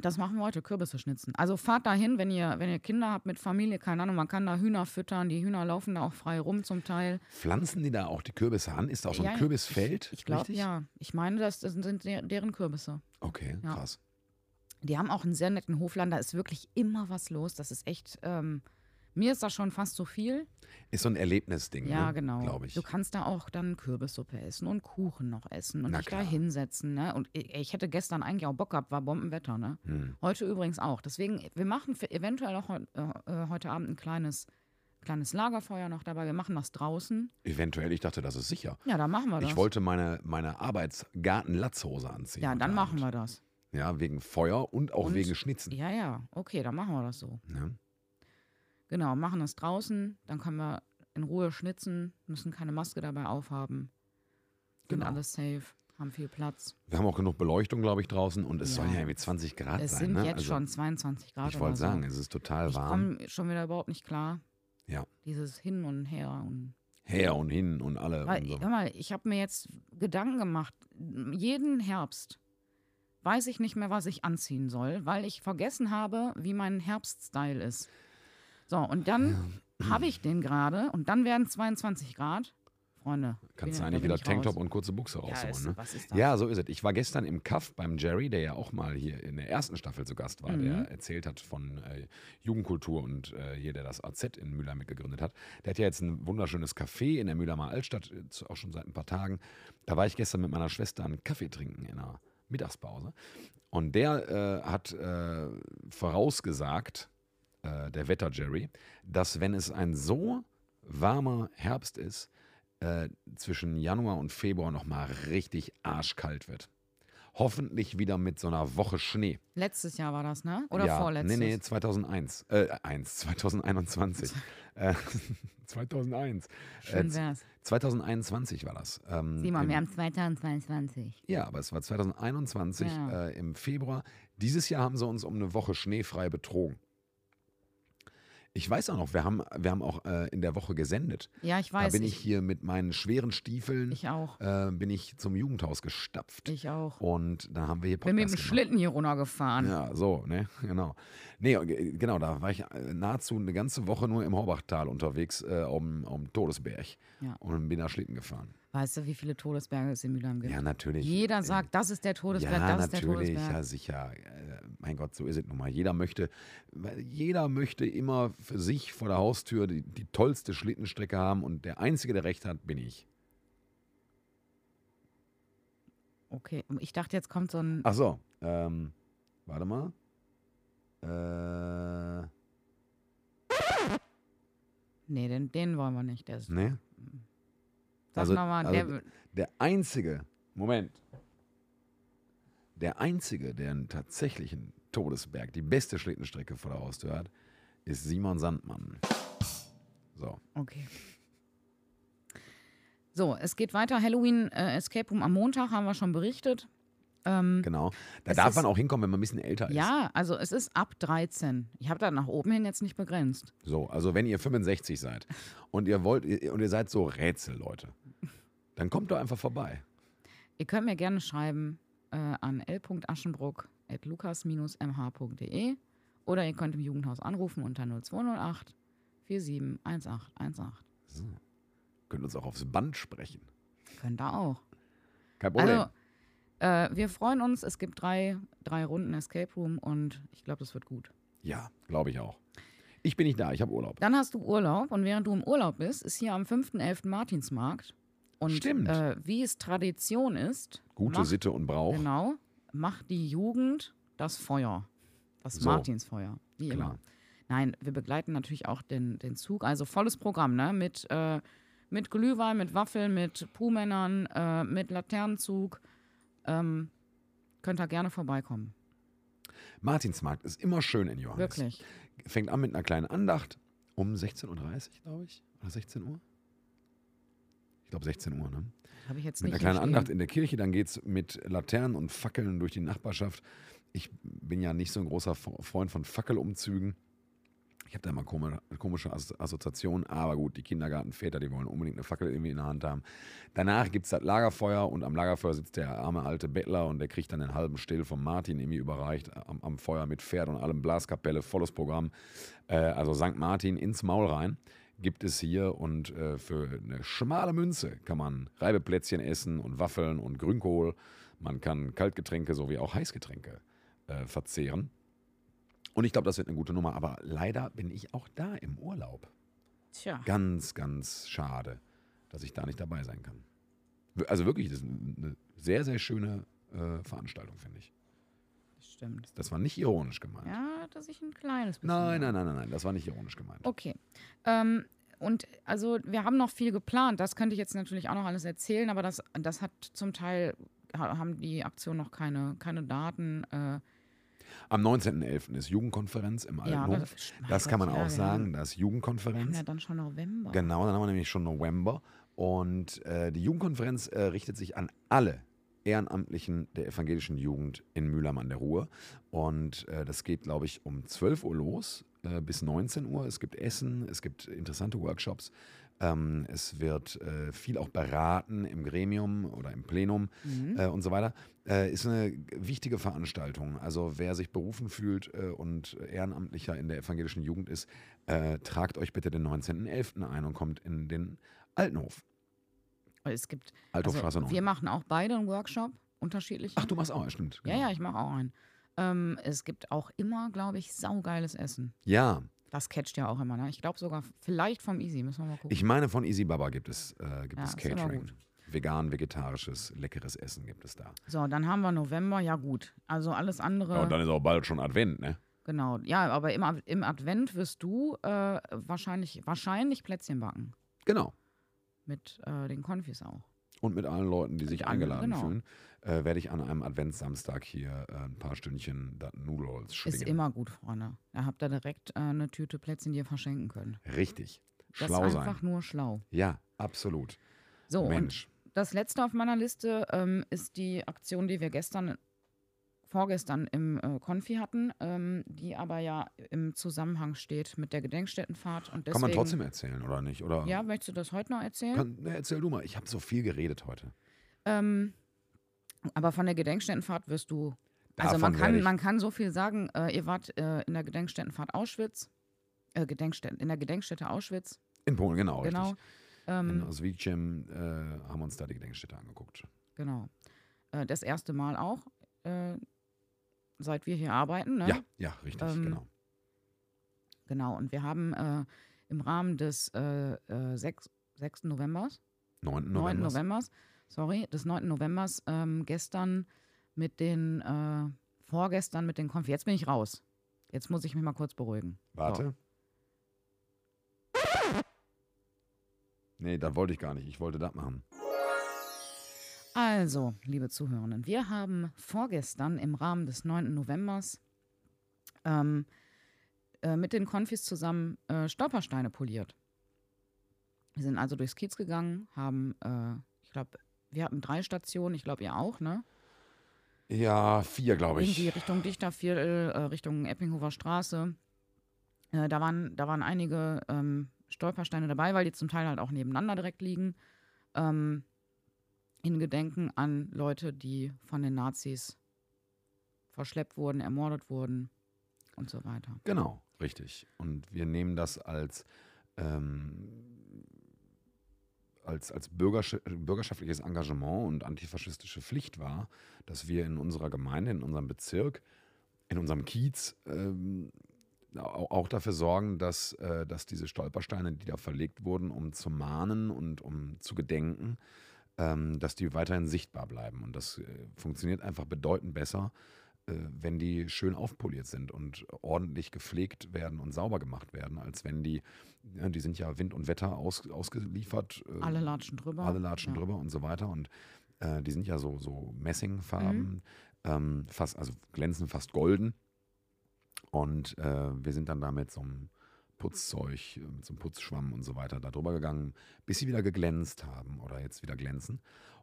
B: das machen wir heute, Kürbisse schnitzen. Also fahrt dahin, wenn ihr, wenn ihr Kinder habt mit Familie, keine Ahnung, man kann da Hühner füttern, die Hühner laufen da auch frei rum zum Teil.
A: Pflanzen die da auch die Kürbisse an? Ist da auch so ein
B: Ja,
A: Kürbisfeld?
B: Ich glaube,
A: richtig?
B: ja. Ich meine, das, das sind der- deren Kürbisse.
A: Okay,
B: Ja.
A: krass.
B: Die haben auch einen sehr netten Hofladen, da ist wirklich immer was los. Das ist echt, ähm, mir ist das schon fast zu viel.
A: Ist so ein Erlebnisding,
B: Ja,
A: ne?
B: genau.
A: glaube ich.
B: Du kannst da auch dann Kürbissuppe essen und Kuchen noch essen und
A: Na
B: dich
A: klar.
B: da hinsetzen. Ne? Und ich, hätte gestern eigentlich auch Bock gehabt, war Bombenwetter. Ne?
A: Hm.
B: Heute übrigens auch. Deswegen, wir machen für eventuell auch äh, äh, heute Abend ein kleines, kleines Lagerfeuer noch dabei. Wir machen das draußen.
A: Eventuell, ich dachte, das ist sicher.
B: Ja, da machen wir das.
A: Ich wollte meine, meine Arbeitsgarten-Latzhose anziehen.
B: ja, dann machen
A: Abend.
B: wir das.
A: Ja, wegen Feuer und auch
B: Und-
A: wegen Schnitzen.
B: Ja, ja. Okay, dann machen wir das so.
A: Ne?
B: Genau, machen das draußen. Dann können wir in Ruhe schnitzen, müssen keine Maske dabei aufhaben. Sind
A: Genau.
B: alles safe, haben viel Platz.
A: Wir haben auch genug Beleuchtung, glaube ich, draußen und es
B: Ja.
A: sollen ja irgendwie 20 Grad
B: Es
A: sein.
B: sind
A: ne?
B: jetzt
A: also,
B: schon 22 Grad.
A: Ich wollte
B: so.
A: sagen, es ist total
B: ich
A: warm.
B: komme schon wieder überhaupt nicht klar.
A: Ja.
B: Dieses Hin und Her und
A: Her und hin und alle.
B: Weil,
A: und so.
B: hör mal, ich habe mir jetzt Gedanken gemacht. Jeden Herbst weiß ich nicht mehr, was ich anziehen soll, weil ich vergessen habe, wie mein Herbststyle ist. So, und dann habe ich den gerade und dann werden 22 Grad. Freunde.
A: Kannst du eigentlich wieder Tanktop
B: raus.
A: und kurze Buchse
B: ja,
A: rausholen.
B: ist,
A: ne?
B: Was ist das?
A: Ja, so ist es. Ich war gestern im Kaff beim Jerry, der ja auch mal hier in der ersten Staffel zu Gast war,
B: Mhm.
A: der erzählt hat von äh, Jugendkultur und äh, hier, der das AZ in Mülheim mitgegründet hat. Der hat ja jetzt ein wunderschönes Café in der Mühlheimer Altstadt, jetzt auch schon seit ein paar Tagen. Da war ich gestern mit meiner Schwester einen Kaffee trinken in einer Mittagspause. Und der äh, hat äh, vorausgesagt, äh, der Wetter-Jerry, dass wenn es ein so warmer Herbst ist, äh, zwischen Januar und Februar nochmal richtig arschkalt wird. Hoffentlich wieder mit so einer Woche Schnee.
B: Letztes Jahr war das, ne? Oder
A: ja,
B: vorletztes?
A: Nee, nee, 2001. Äh, 1, 2021. äh, 2001.
B: Schön
A: Äh,
B: wär's.
A: 2021 war das. Ähm,
B: Simon,
A: im-
B: wir haben 2022.
A: ja, aber es war 2021
B: Ja.
A: äh, im Februar. Dieses Jahr haben sie uns um eine Woche schneefrei betrogen. Ich weiß auch noch, wir haben, wir haben auch äh, in der Woche gesendet.
B: Ja, ich
A: Da
B: weiß.
A: bin ich, hier mit meinen schweren Stiefeln,
B: ich auch.
A: äh, bin ich zum Jugendhaus gestapft.
B: Ich auch.
A: Und dann haben wir hier
B: Bin mit dem
A: Podcast
B: Schlitten hier runtergefahren.
A: Ja, so, ne, genau. Nee, äh, genau, da war ich äh, nahezu eine ganze Woche nur im Horbachtal unterwegs, äh, um, um Todesberg.
B: Ja.
A: Und bin da Schlitten gefahren.
B: Weißt du, wie viele Todesberge es in Mülheim gibt?
A: Ja, natürlich.
B: Jeder
A: Äh,
B: sagt, das ist der Todesberg,
A: ja,
B: das ist der
A: natürlich,
B: Todesberg.
A: ja, sicher. Äh, Mein Gott, so ist es nun mal. Jeder möchte, jeder möchte immer für sich vor der Haustür die, die tollste Schlittenstrecke haben und der Einzige, der recht hat, bin ich.
B: Okay, ich dachte, jetzt kommt so ein.
A: Ach so, ähm, warte mal. Äh,
B: Nee, den, den wollen wir nicht. Der ist,
A: ne?
B: Sag
A: also-
B: nochmal,
A: also-
B: der,
A: Der Einzige, Moment. Der Einzige, der einen tatsächlichen Todesberg, die beste Schlittenstrecke vor der Haustür hat, ist Simon Sandmann. So.
B: Okay. So, es geht weiter. Halloween äh, Escape Room am Montag haben wir schon berichtet. Ähm,
A: Genau. Da darf
B: ist-
A: man auch hinkommen, wenn man ein bisschen älter ist.
B: ja, also es ist ab 13. Ich habe da nach oben hin jetzt nicht begrenzt.
A: So, also wenn ihr 65 seid und ihr wollt und ihr seid so Rätselleute, dann kommt doch einfach vorbei.
B: Ihr könnt mir gerne schreiben äh, an l.aschenbruck.lukas-mh.de oder ihr könnt im Jugendhaus anrufen unter 0208 471818.
A: Könnt uns auch aufs Band sprechen.
B: Könnt ihr auch.
A: Kein Problem.
B: Also, äh, wir freuen uns. Es gibt drei, drei Runden Escape Room und ich glaube, das wird gut.
A: ja, glaube ich auch. Ich bin nicht da, ich habe Urlaub.
B: Dann hast du Urlaub und während du im Urlaub bist, ist hier am 5.11. Martinsmarkt. Und. Äh, wie es Tradition ist,
A: Gute
B: macht,
A: Sitte und Brauch.
B: genau, macht die Jugend das Feuer. Das
A: So.
B: Martinsfeuer, wie
A: Klar.
B: immer. Nein, wir begleiten natürlich auch den, den Zug. Also volles Programm, ne? Mit, äh, mit Glühwein, mit Waffeln, mit Puhmännern, äh, mit Laternenzug. Ähm, könnt ihr gerne vorbeikommen.
A: Martinsmarkt ist immer schön in Johannes.
B: Wirklich.
A: Fängt an mit einer kleinen Andacht um 16.30 Uhr, glaube ich. Oder 16 Uhr? Ich glaube 16 Uhr, ne?
B: Habe ich jetzt
A: Mit
B: nicht
A: einer kleinen
B: hier
A: Andacht in der Kirche, dann geht es mit Laternen und Fackeln durch die Nachbarschaft. Ich bin ja nicht so ein großer Freund von Fackelumzügen. Ich habe da immer komische, komische As- Assoziationen, aber gut, die Kindergartenväter, die wollen unbedingt eine Fackel irgendwie in der Hand haben. Danach gibt es das Lagerfeuer und am Lagerfeuer sitzt der arme alte Bettler und der kriegt dann den halben Still vom Martin irgendwie überreicht am, am Feuer mit Pferd und allem Blaskapelle, volles Programm. Äh, also St. Martin ins Maul rein gibt es hier und äh, für eine schmale Münze kann man Reibeplätzchen essen und Waffeln und Grünkohl. Man kann Kaltgetränke sowie auch Heißgetränke äh, verzehren. Und ich glaube, das wird eine gute Nummer. Aber leider bin ich auch da im Urlaub.
B: Tja.
A: Ganz, ganz schade, dass ich da nicht dabei sein kann. Also wirklich, das ist eine sehr, sehr schöne äh, Veranstaltung, finde ich.
B: Stimmt.
A: Das war nicht ironisch gemeint.
B: Ja, dass ich ein kleines bisschen.
A: nein, nein, nein, nein, nein, das war nicht ironisch gemeint.
B: Okay. Ähm, und also wir haben noch viel geplant. Das könnte ich jetzt natürlich auch noch alles erzählen, aber das, das hat zum Teil ha- haben die Aktionen noch keine, keine Daten. Äh,
A: Am 19.11. ist Jugendkonferenz im
B: Ja,
A: Altenhof.
B: das- mein
A: das kann man
B: ja,
A: auch sagen, das Jugendkonferenz.
B: ja dann schon November.
A: Genau, dann haben wir nämlich schon November. Und äh, die Jugendkonferenz äh, richtet sich an alle Ehrenamtlichen der evangelischen Jugend in Mühlheim an der Ruhr. Und äh, das geht, glaube ich, um 12 Uhr los äh, bis 19 Uhr. Es gibt Essen, es gibt interessante Workshops. Ähm, es wird äh, viel auch beraten im Gremium oder im Plenum
B: Mhm.
A: äh, und so weiter. Äh, ist eine wichtige Veranstaltung. Also wer sich berufen fühlt äh, und Ehrenamtlicher in der evangelischen Jugend ist, tragt euch bitte den 19.11. ein und kommt in den Altenhof.
B: Es gibt,
A: Althofstraße
B: also
A: 9.
B: wir machen auch beide einen Workshop, unterschiedlich.
A: Ach, du machst auch, ja, stimmt.
B: Ja, ja, ich mache auch einen. Ähm, es gibt auch immer, glaube ich, saugeiles Essen.
A: Ja,
B: Das catcht ja auch immer, ne? Ich glaube sogar, vielleicht vom Easy, müssen wir mal gucken.
A: ich meine, von Easy Baba gibt es, äh, gibt
B: Ja,
A: es Catering. Vegan, vegetarisches, leckeres Essen gibt es da.
B: so, dann haben wir November, ja gut. Also alles andere.
A: ist auch bald schon Advent, ne?
B: Genau, ja, aber im, im Advent wirst du äh, wahrscheinlich, wahrscheinlich Plätzchen backen.
A: Genau.
B: Mit äh, den Konfis auch.
A: Und mit allen Leuten, die sich eingeladen
B: genau.
A: fühlen, äh, werde ich an einem Adventssamstag hier äh, ein paar Stündchen das Noodles schwingen.
B: Ist immer gut, Freunde. Da habt ihr direkt äh, eine Tüte Plätzchen, die ihr verschenken könnt.
A: Richtig.
B: Das
A: Schlau
B: ist
A: sein.
B: einfach nur schlau.
A: Ja, absolut.
B: So,
A: Mensch.
B: das letzte auf meiner Liste ähm, ist die Aktion, die wir gestern, vorgestern im äh, Konfi hatten, ähm, die aber ja im Zusammenhang steht mit der Gedenkstättenfahrt. Und deswegen,
A: Kann man trotzdem erzählen, oder nicht? Oder
B: Ja, möchtest du das heute noch erzählen?
A: Kann, na, erzähl du mal. Ich habe so viel geredet heute.
B: Ähm, aber von der Gedenkstättenfahrt wirst du. Also man kann, man kann so viel sagen, äh, ihr wart äh, in der Gedenkstättenfahrt Auschwitz, äh, Gedenkstätten, in der Gedenkstätte Auschwitz,
A: In Polen, genau.
B: genau.
A: Richtig. In
B: Ähm,
A: Oswiecim äh, haben wir uns da die Gedenkstätte angeguckt.
B: genau. Äh, das erste Mal auch, äh, seit wir hier arbeiten. Ne?
A: Ja, ja, richtig,
B: Ähm,
A: genau.
B: Genau. Und wir haben äh, im Rahmen des äh, äh, 6, 6. Novembers,
A: 9.
B: 9.
A: November.
B: Novembers, sorry, des 9. Novembers ähm, gestern mit den, äh, vorgestern mit den Konf. Jetzt bin ich raus. Jetzt muss ich mich mal kurz beruhigen.
A: Warte. Nee, das wollte ich gar nicht. Ich wollte das machen.
B: Also, liebe Zuhörenden, wir haben vorgestern im Rahmen des 9. Novembers ähm, äh, mit den Konfis zusammen äh, Stolpersteine poliert. Wir sind also durchs Kiez gegangen, haben, äh, ich glaube, wir hatten drei Stationen, ich glaube, ihr auch, ne?
A: Ja, vier, glaube ich.
B: Irgendwie Richtung Dichterviertel, äh, Richtung Eppinghofer Straße. Äh, da, waren, da waren einige ähm, Stolpersteine dabei, weil die zum Teil halt auch nebeneinander direkt liegen. Ähm, in Gedenken an Leute, die von den Nazis verschleppt wurden, ermordet wurden und so weiter.
A: Genau, richtig. Und wir nehmen das als, ähm, als, als bürgersch bürgerschaftliches Engagement und antifaschistische Pflicht wahr, dass wir in unserer Gemeinde, in unserem Bezirk, in unserem Kiez ähm, au- auch dafür sorgen, dass, äh, dass diese Stolpersteine, die da verlegt wurden, um zu mahnen und um zu gedenken, ähm, dass die weiterhin sichtbar bleiben. Und das äh, funktioniert einfach bedeutend besser, äh, wenn die schön aufpoliert sind und ordentlich gepflegt werden und sauber gemacht werden, als wenn die, ja, die sind ja Wind und Wetter aus, ausgeliefert. äh,
B: Alle latschen drüber.
A: alle latschen
B: ja.
A: drüber und so weiter. Und äh, die sind ja so, so Messingfarben,
B: Mhm.
A: ähm, fast, also glänzen fast golden. Und äh, wir sind dann da mit so einem Putzzeug, mit so einem Putzschwamm und so weiter da drüber gegangen, bis sie wieder geglänzt haben oder jetzt wieder glänzen.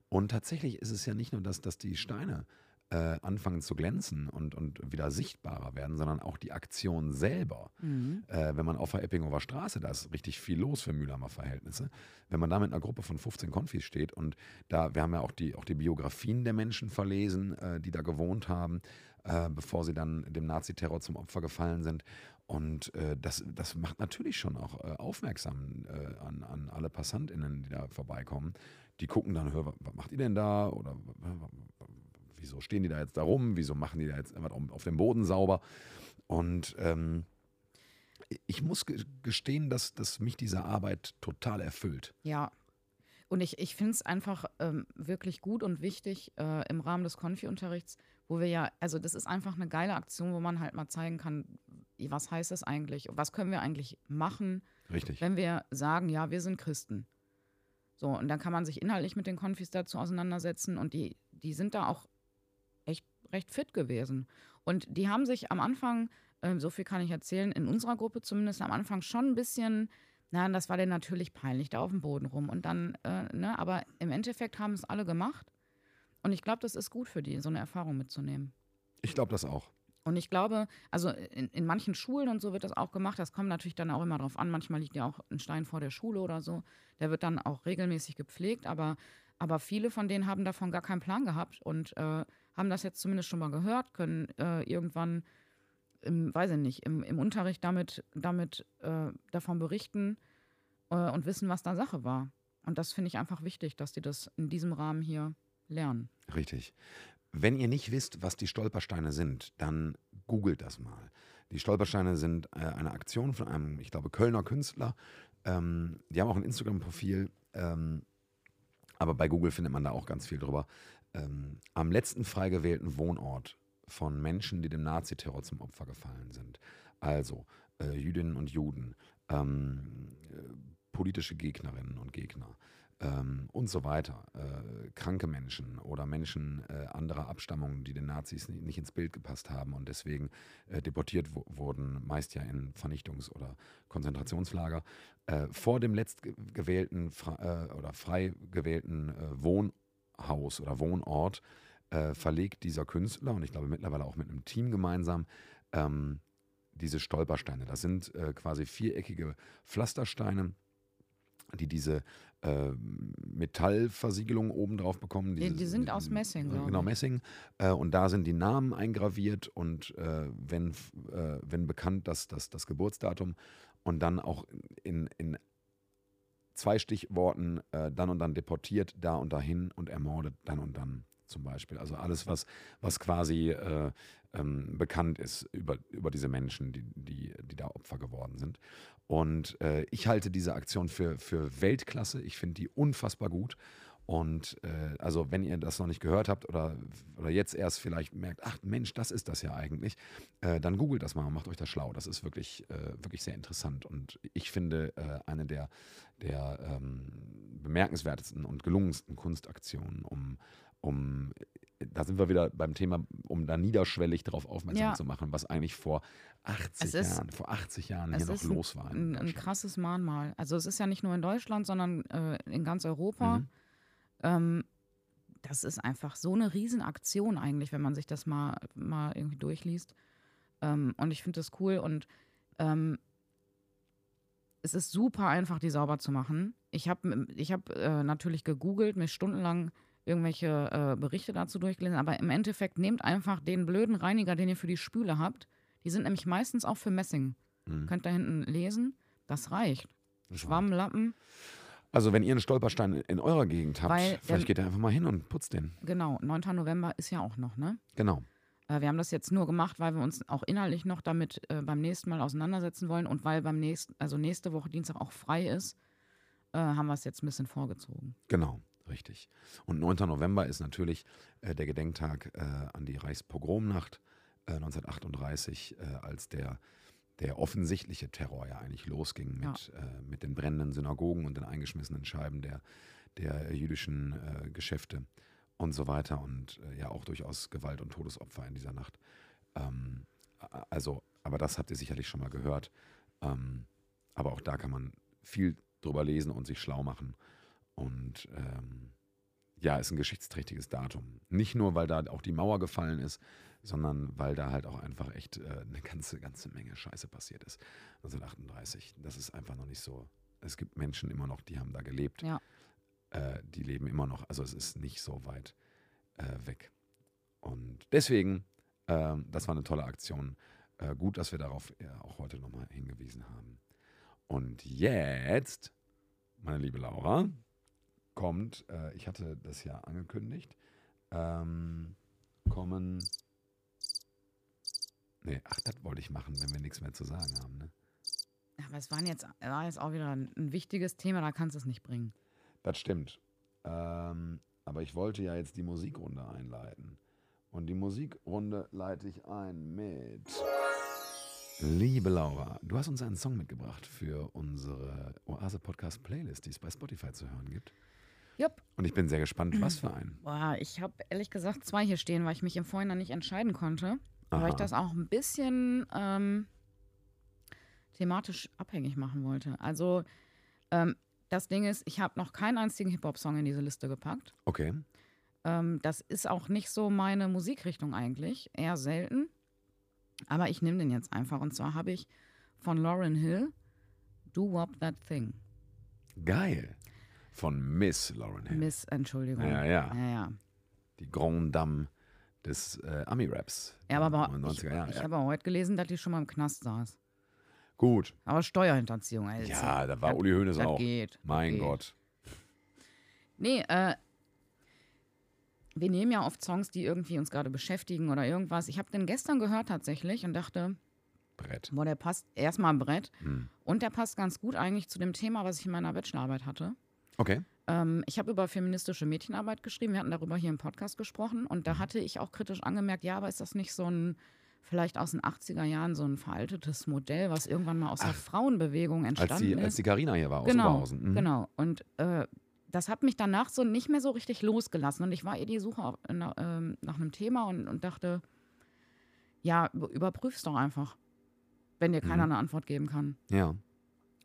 A: Und tatsächlich ist es ja nicht nur das, dass die Steine äh, anfangen zu glänzen und, und wieder sichtbarer werden, sondern auch die Aktion selber.
B: Mhm.
A: Äh, wenn man auf der Eppinghofer Straße, da ist richtig viel los für Mühlheimer Verhältnisse. Wenn man da mit einer Gruppe von 15 Konfis steht und da, wir haben ja auch die, auch die Biografien der Menschen verlesen, äh, die da gewohnt haben, äh, bevor sie dann dem Naziterror zum Opfer gefallen sind. Und äh, das, das macht natürlich schon auch äh, aufmerksam äh, an, an alle PassantInnen, die da vorbeikommen. Die gucken dann, hör, was, macht ihr denn da? Oder wieso stehen die da jetzt da rum? Wieso machen die da jetzt was auf dem Boden sauber? Und ähm, ich muss ge- gestehen, dass, dass mich diese Arbeit total erfüllt.
B: Ja. Und ich, ich finde es einfach ähm, wirklich gut und wichtig äh, im Rahmen des Konfi-Unterrichts, wo wir ja, also das ist einfach eine geile Aktion, wo man halt mal zeigen kann, was heißt das eigentlich? Was können wir eigentlich machen,
A: Richtig.
B: wenn wir sagen, ja, wir sind Christen? So, und dann kann man sich inhaltlich mit den Konfis dazu auseinandersetzen und die, die sind da auch echt recht fit gewesen. Und die haben sich am Anfang, ähm, so viel kann ich erzählen, in unserer Gruppe zumindest am Anfang schon ein bisschen, na, das war denen natürlich peinlich, da auf dem Boden rum. Und dann, äh, ne, aber im Endeffekt haben es alle gemacht. Und ich glaube, das ist gut für die, so eine Erfahrung mitzunehmen.
A: Ich glaube das auch.
B: Und ich glaube, also in, in manchen Schulen und so wird das auch gemacht. Das kommt natürlich dann auch immer drauf an. Manchmal liegt ja auch ein Stein vor der Schule oder so. Der wird dann auch regelmäßig gepflegt. Aber, aber viele von denen haben davon gar keinen Plan gehabt und äh, haben das jetzt zumindest schon mal gehört, können äh, irgendwann, im, weiß ich nicht, im, im Unterricht damit, damit äh, davon berichten äh, und wissen, was da Sache war. Und das finde ich einfach wichtig, dass die das in diesem Rahmen hier lernen.
A: Richtig. Wenn ihr nicht wisst, was die Stolpersteine sind, dann googelt das mal. Die Stolpersteine sind äh, eine Aktion von einem, ich glaube, Kölner Künstler. Ähm, die haben auch ein Instagram-Profil, ähm, aber bei Google findet man da auch ganz viel drüber. Ähm, am letzten frei gewählten Wohnort von Menschen, die dem Naziterror zum Opfer gefallen sind. Also äh, Jüdinnen und Juden, ähm, äh, politische Gegnerinnen und Gegner, ähm, und so weiter. Äh, kranke Menschen oder Menschen äh, anderer Abstammung, die den Nazis nicht, nicht ins Bild gepasst haben und deswegen äh, deportiert wurden, meist ja in Vernichtungs- oder Konzentrationslager. Äh, vor dem letzt ge- gewählten fra- äh, oder frei gewählten äh, Wohnhaus oder Wohnort verlegt dieser Künstler und ich glaube mittlerweile auch mit einem Team gemeinsam ähm, diese Stolpersteine. Das sind quasi viereckige Pflastersteine, die diese äh, Metallversiegelung oben drauf bekommen.
B: Die, die sind aus Messing, glaube
A: Genau. Messing. Äh, und da sind die Namen eingraviert und äh, wenn, äh, wenn bekannt, das, das, das Geburtsdatum und dann auch in, in zwei Stichworten äh, dann und dann deportiert, da und dahin und ermordet, dann und dann zum Beispiel. Also alles, was, was quasi äh, ähm, bekannt ist über, über diese Menschen, die, die, die da Opfer geworden sind. Und äh, ich halte diese Aktion für, für Weltklasse. Ich finde die unfassbar gut. Und äh, also, wenn ihr das noch nicht gehört habt oder, oder jetzt erst vielleicht merkt, ach Mensch, das ist das ja eigentlich, äh, dann googelt das mal und macht euch das schlau. Das ist wirklich, äh, wirklich sehr interessant. Und ich finde äh, eine der, der ähm, bemerkenswertesten und gelungensten Kunstaktionen, um, um, da sind wir wieder beim Thema, um da niederschwellig darauf aufmerksam
B: Ja.
A: zu machen, was eigentlich vor 80
B: Es ist-
A: Jahren, vor 80 Jahren hier noch los war. in
B: ein, ein krasses Mahnmal. Also es ist ja nicht nur in Deutschland, sondern äh, in ganz Europa.
A: Mhm.
B: Ähm, das ist einfach so eine Riesenaktion eigentlich, wenn man sich das mal, mal irgendwie durchliest. Ähm, und ich finde das cool und ähm, es ist super einfach, die sauber zu machen. Ich habe ich hab, äh, natürlich gegoogelt, mir stundenlang irgendwelche äh, Berichte dazu durchgelesen, aber im Endeffekt nehmt einfach den blöden Reiniger, den ihr für die Spüle habt. Die sind nämlich meistens auch für Messing.
A: Mhm.
B: Könnt da hinten lesen. Das reicht.
A: Das
B: Schwamm, Lappen,
A: Also, wenn ihr einen Stolperstein in eurer Gegend habt,
B: Weil
A: vielleicht
B: der-
A: geht ihr einfach mal hin und putzt den.
B: genau. 9. November ist ja auch noch, ne?
A: Genau.
B: Äh, wir haben das jetzt nur gemacht, weil wir uns auch inhaltlich noch damit äh, beim nächsten Mal auseinandersetzen wollen und weil beim nächsten, also nächste Woche Dienstag auch frei ist, äh, haben wir es jetzt ein bisschen vorgezogen.
A: Genau, richtig. Und 9. November ist natürlich äh, der Gedenktag äh, an die Reichspogromnacht äh, 1938, äh, als der, der offensichtliche Terror ja eigentlich losging mit, äh, mit den brennenden Synagogen und den eingeschmissenen Scheiben der, der jüdischen äh, Geschäfte und so weiter und ja auch durchaus Gewalt und Todesopfer in dieser Nacht. Ähm, also, aber das habt ihr sicherlich schon mal gehört. Ähm, aber auch da kann man viel drüber lesen und sich schlau machen. Und ähm, ja, ist ein geschichtsträchtiges Datum. Nicht nur, weil da auch die Mauer gefallen ist, sondern weil da halt auch einfach echt äh, eine ganze, ganze Menge Scheiße passiert ist. 1938. Das ist einfach noch nicht so. Es gibt Menschen immer noch, die haben da gelebt.
B: Ja.
A: Äh, die leben immer noch. Also es ist nicht so weit äh, weg. Und deswegen, ähm, das war eine tolle Aktion. Äh, gut, dass wir darauf äh, auch heute nochmal hingewiesen haben. Und jetzt, meine liebe Laura, kommt, äh, ich hatte das ja angekündigt, ähm, kommen. Nee, ach, das wollte ich machen, wenn wir nichts mehr zu sagen haben. Ne?
B: Aber es waren jetzt, war jetzt auch wieder ein, ein wichtiges Thema, da kannst du es nicht bringen.
A: Das stimmt. Ähm, aber ich wollte ja jetzt die Musikrunde einleiten. Und die Musikrunde leite ich ein mit. Liebe Laura, du hast uns einen Song mitgebracht für unsere Oase Podcast Playlist, die es bei Spotify zu hören gibt.
B: Jupp.
A: Und ich bin sehr gespannt, was für einen.
B: Boah, ich habe ehrlich gesagt zwei hier stehen, weil ich mich im Vorhinein nicht entscheiden konnte. Weil ich
A: Aha.
B: das auch ein bisschen ähm, thematisch abhängig machen wollte. Also, ähm, das Ding ist, ich habe noch keinen einzigen Hip-Hop-Song in diese Liste gepackt.
A: Okay.
B: Ähm, das ist auch nicht so meine Musikrichtung eigentlich, eher selten. Aber ich nehme den jetzt einfach. Und zwar habe ich von Lauren Hill Do Wop That Thing.
A: Geil. Von Miss Lauren Hill.
B: Miss, Entschuldigung.
A: Ja, ja.
B: ja, ja.
A: Die Grande Dame des äh, Ami-Raps.
B: Ja, aber
A: den
B: ich,
A: 90er Jahren.
B: ich
A: ja.
B: habe heute gelesen, dass die schon mal im Knast saß.
A: Gut.
B: Aber Steuerhinterziehung, also.
A: Ja, da war
B: das-
A: Uli Hoeneß
B: das
A: auch.
B: geht.
A: Mein
B: geht.
A: Gott.
B: Nee, äh, wir nehmen ja oft Songs, die irgendwie uns gerade beschäftigen oder irgendwas. Ich habe den gestern gehört tatsächlich und dachte,
A: Brett.
B: boah, der passt erstmal Brett.
A: Hm.
B: Und der passt ganz gut eigentlich zu dem Thema, was ich in meiner Bachelorarbeit hatte.
A: Okay.
B: Ähm, ich habe über feministische Mädchenarbeit geschrieben. Wir hatten darüber hier im Podcast gesprochen. Und
A: Mhm.
B: da hatte ich auch kritisch angemerkt, ja, aber ist das nicht so ein, vielleicht aus den 80er Jahren, so ein veraltetes Modell, was irgendwann mal aus der
A: Ach.
B: Frauenbewegung
A: Als
B: entstanden
A: die,
B: ist?
A: als die Carina hier war aus
B: genau,
A: Oberhausen. Mhm.
B: genau. Und äh, das hat mich danach so nicht mehr so richtig losgelassen. Und ich war eh die Suche auf, nach, ähm, nach einem Thema und, und dachte, ja, über- überprüf's doch einfach, wenn dir keiner
A: Mhm.
B: eine Antwort geben kann.
A: Ja.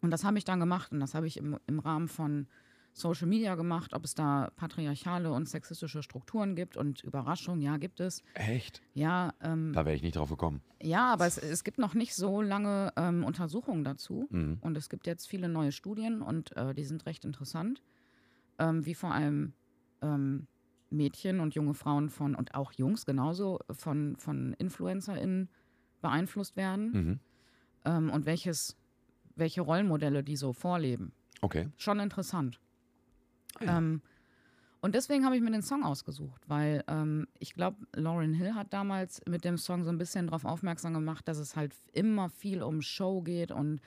B: Und das habe ich dann gemacht und das habe ich im, im Rahmen von Social Media gemacht, ob es da patriarchale und sexistische Strukturen gibt und Überraschung, ja, gibt es.
A: Echt?
B: Ja, ähm,
A: Da wäre ich nicht drauf gekommen.
B: ja aber es, es gibt noch nicht so lange ähm, Untersuchungen dazu.
A: Mhm.
B: Und es gibt jetzt viele neue Studien und äh, die sind recht interessant, ähm, wie vor allem ähm, Mädchen und junge Frauen von, und auch Jungs genauso, von, von InfluencerInnen beeinflusst werden
A: Mhm.
B: ähm, und welches, welche Rollenmodelle die so vorleben.
A: Okay.
B: Schon interessant.
A: Ah ja.
B: Ähm, und deswegen habe ich mir den Song ausgesucht, weil ähm, ich glaube, Lauren Hill hat damals mit dem Song so ein bisschen darauf aufmerksam gemacht, dass es halt immer viel um Show geht und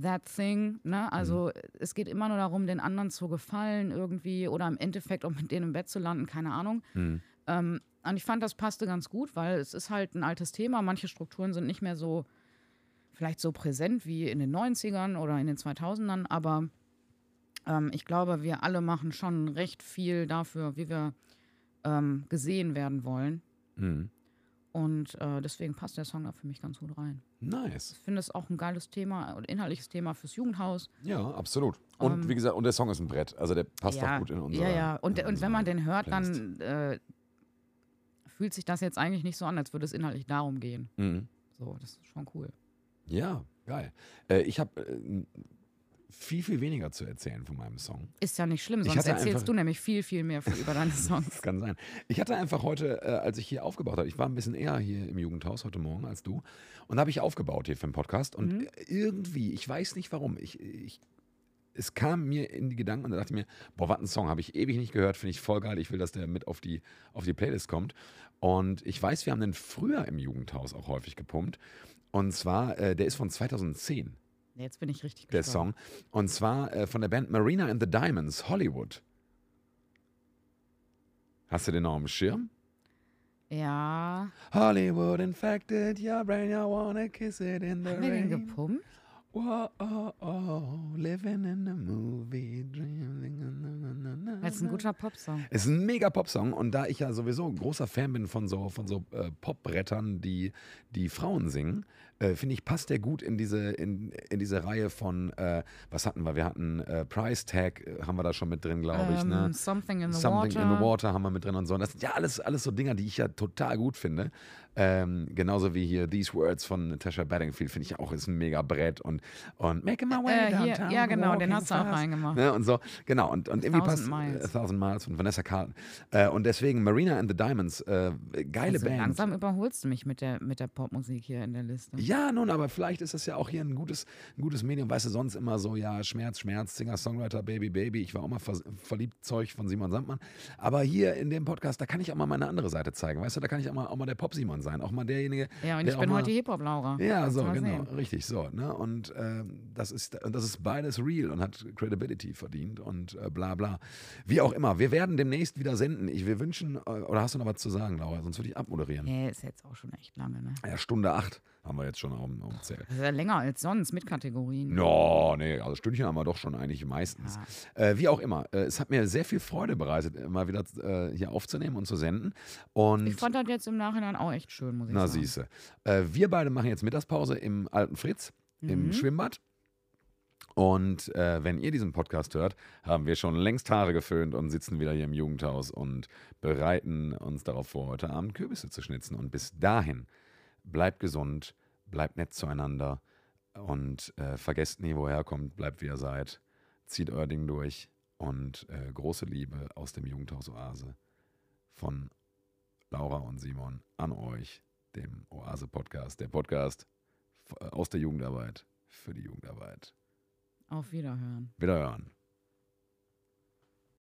B: that thing. Ne? Also es geht immer nur darum, den anderen zu gefallen irgendwie oder im Endeffekt, um mit denen im Bett zu landen, keine Ahnung.
A: Mhm.
B: Ähm, und ich fand, das passte ganz gut, weil es ist halt ein altes Thema. Manche Strukturen sind nicht mehr so, vielleicht so präsent wie in den 90ern oder in den 2000ern, aber ähm, ich glaube, wir alle machen schon recht viel dafür, wie wir ähm, gesehen werden wollen.
A: Mhm.
B: Und äh, deswegen passt der Song da für mich ganz gut rein.
A: Nice.
B: Ich finde es auch ein geiles Thema und inhaltliches Thema fürs Jugendhaus.
A: Ja, absolut. Und
B: Ähm,
A: wie gesagt, und der Song ist ein Brett. Also der passt
B: ja,
A: auch gut in unser.
B: Ja, ja. Und, und wenn man den hört,
A: Playlist.
B: dann äh, fühlt sich das jetzt eigentlich nicht so an, als würde es inhaltlich darum gehen.
A: Mhm.
B: So, das ist schon cool.
A: Ja, geil. Äh, ich habe äh, viel, viel weniger zu erzählen von meinem Song.
B: Ist ja nicht schlimm, sonst erzählst
A: einfach-
B: du nämlich viel, viel mehr über deine Songs.
A: Das kann sein. Ich hatte einfach heute, äh, als ich hier aufgebaut habe, ich war ein bisschen eher hier im Jugendhaus heute Morgen als du, und da habe ich aufgebaut hier für den Podcast. Und
B: Mhm.
A: irgendwie, ich weiß nicht warum, ich, ich, es kam mir in die Gedanken und da dachte ich mir, boah, was ein Song, habe ich ewig nicht gehört, finde ich voll geil, ich will, dass der mit auf die, auf die Playlist kommt. Und ich weiß, wir haben den früher im Jugendhaus auch häufig gepumpt. Und zwar, äh, der ist von 2010
B: Jetzt bin ich richtig
A: der
B: gespannt.
A: Song. Und zwar äh, von der Band Marina and the Diamonds, Hollywood. Hast du den noch am Schirm?
B: Ja.
A: Hollywood infected your brain, you wanna kiss it in the
B: Haben wir den
A: rain.
B: gepumpt?
A: Whoa, oh, oh, living in a movie dream.
B: Das ist ein guter Popsong.
A: Es ist ein mega Popsong und da ich ja sowieso großer Fan bin von so, von so äh, Popbrettern, die, die Frauen singen, äh, finde ich, passt der gut in diese, in, in diese Reihe von, äh, was hatten wir? Wir hatten äh, Price Tag, äh, haben wir da schon mit drin, glaube ich.
B: Ähm,
A: Ne?
B: Something in the
A: Something
B: Water.
A: in the Water haben wir mit drin und so. Und das sind ja alles, alles so Dinger, die ich ja total gut finde. Ähm, genauso wie hier These Words von Natasha Bedingfield, finde ich auch, ist ein mega Brett. Und, und Making My Way
B: Äh, hier,
A: Downtown.
B: ja, genau, den hast du auch reingemacht.
A: Ne, und so, genau. Und, und irgendwie passt
B: Thousand Miles.
A: äh, Thousand Miles von Vanessa Carlton. Und deswegen Marina and the Diamonds, geile
B: also
A: Band.
B: langsam überholst du mich mit der, mit der Popmusik hier in der Liste.
A: Ja, nun, aber vielleicht ist das ja auch hier ein gutes, ein gutes Medium. Weißt du, sonst immer so, ja, Schmerz, Schmerz, Singer, Songwriter, Baby, Baby. Ich war auch mal vers- verliebt, Zeug von Simon Sandmann. Aber hier in dem Podcast, da kann ich auch mal meine andere Seite zeigen. Weißt du, da kann ich auch mal, auch mal der Pop-Simon sein. Auch mal derjenige.
B: Ja, und
A: der
B: ich bin
A: mal,
B: heute Hip-Hop-Laura.
A: Ja,
B: Kannst
A: so, genau.
B: sehen.
A: Richtig, so. Ne? Und ähm, das, ist, das ist beides real und hat Credibility verdient und äh, bla bla. Wie auch immer, wir werden demnächst wieder senden. Ich will wünschen, äh, oder hast du noch was zu sagen, Laura? Sonst würde ich abmoderieren.
B: Nee, ist jetzt auch schon echt lange, ne?
A: Ja, Stunde acht haben wir jetzt schon dem Zelt.
B: Das ist ja länger als sonst mit Kategorien.
A: No, nee, also Stündchen haben wir doch schon eigentlich meistens. Äh, wie auch immer, äh, es hat mir sehr viel Freude bereitet, mal wieder äh, hier aufzunehmen und zu senden. Und
B: Ich fand das jetzt im Nachhinein auch echt schön, muss ich
A: na
B: sagen.
A: siehste, äh, wir beide machen jetzt Mittagspause im alten Fritz im
B: Mhm.
A: Schwimmbad. Und äh, wenn ihr diesen Podcast hört, haben wir schon längst Haare geföhnt und sitzen wieder hier im Jugendhaus und bereiten uns darauf vor, heute Abend Kürbisse zu schnitzen. Und bis dahin, bleibt gesund, bleibt nett zueinander und äh, vergesst nie, woher kommt, bleibt wie ihr seid, zieht euer Ding durch und äh, große Liebe aus dem Jugendhaus Oase von Laura und Simon an euch, dem Oase-Podcast, der Podcast f- aus der Jugendarbeit für die Jugendarbeit.
B: Auf Wiederhören.
A: Wiederhören.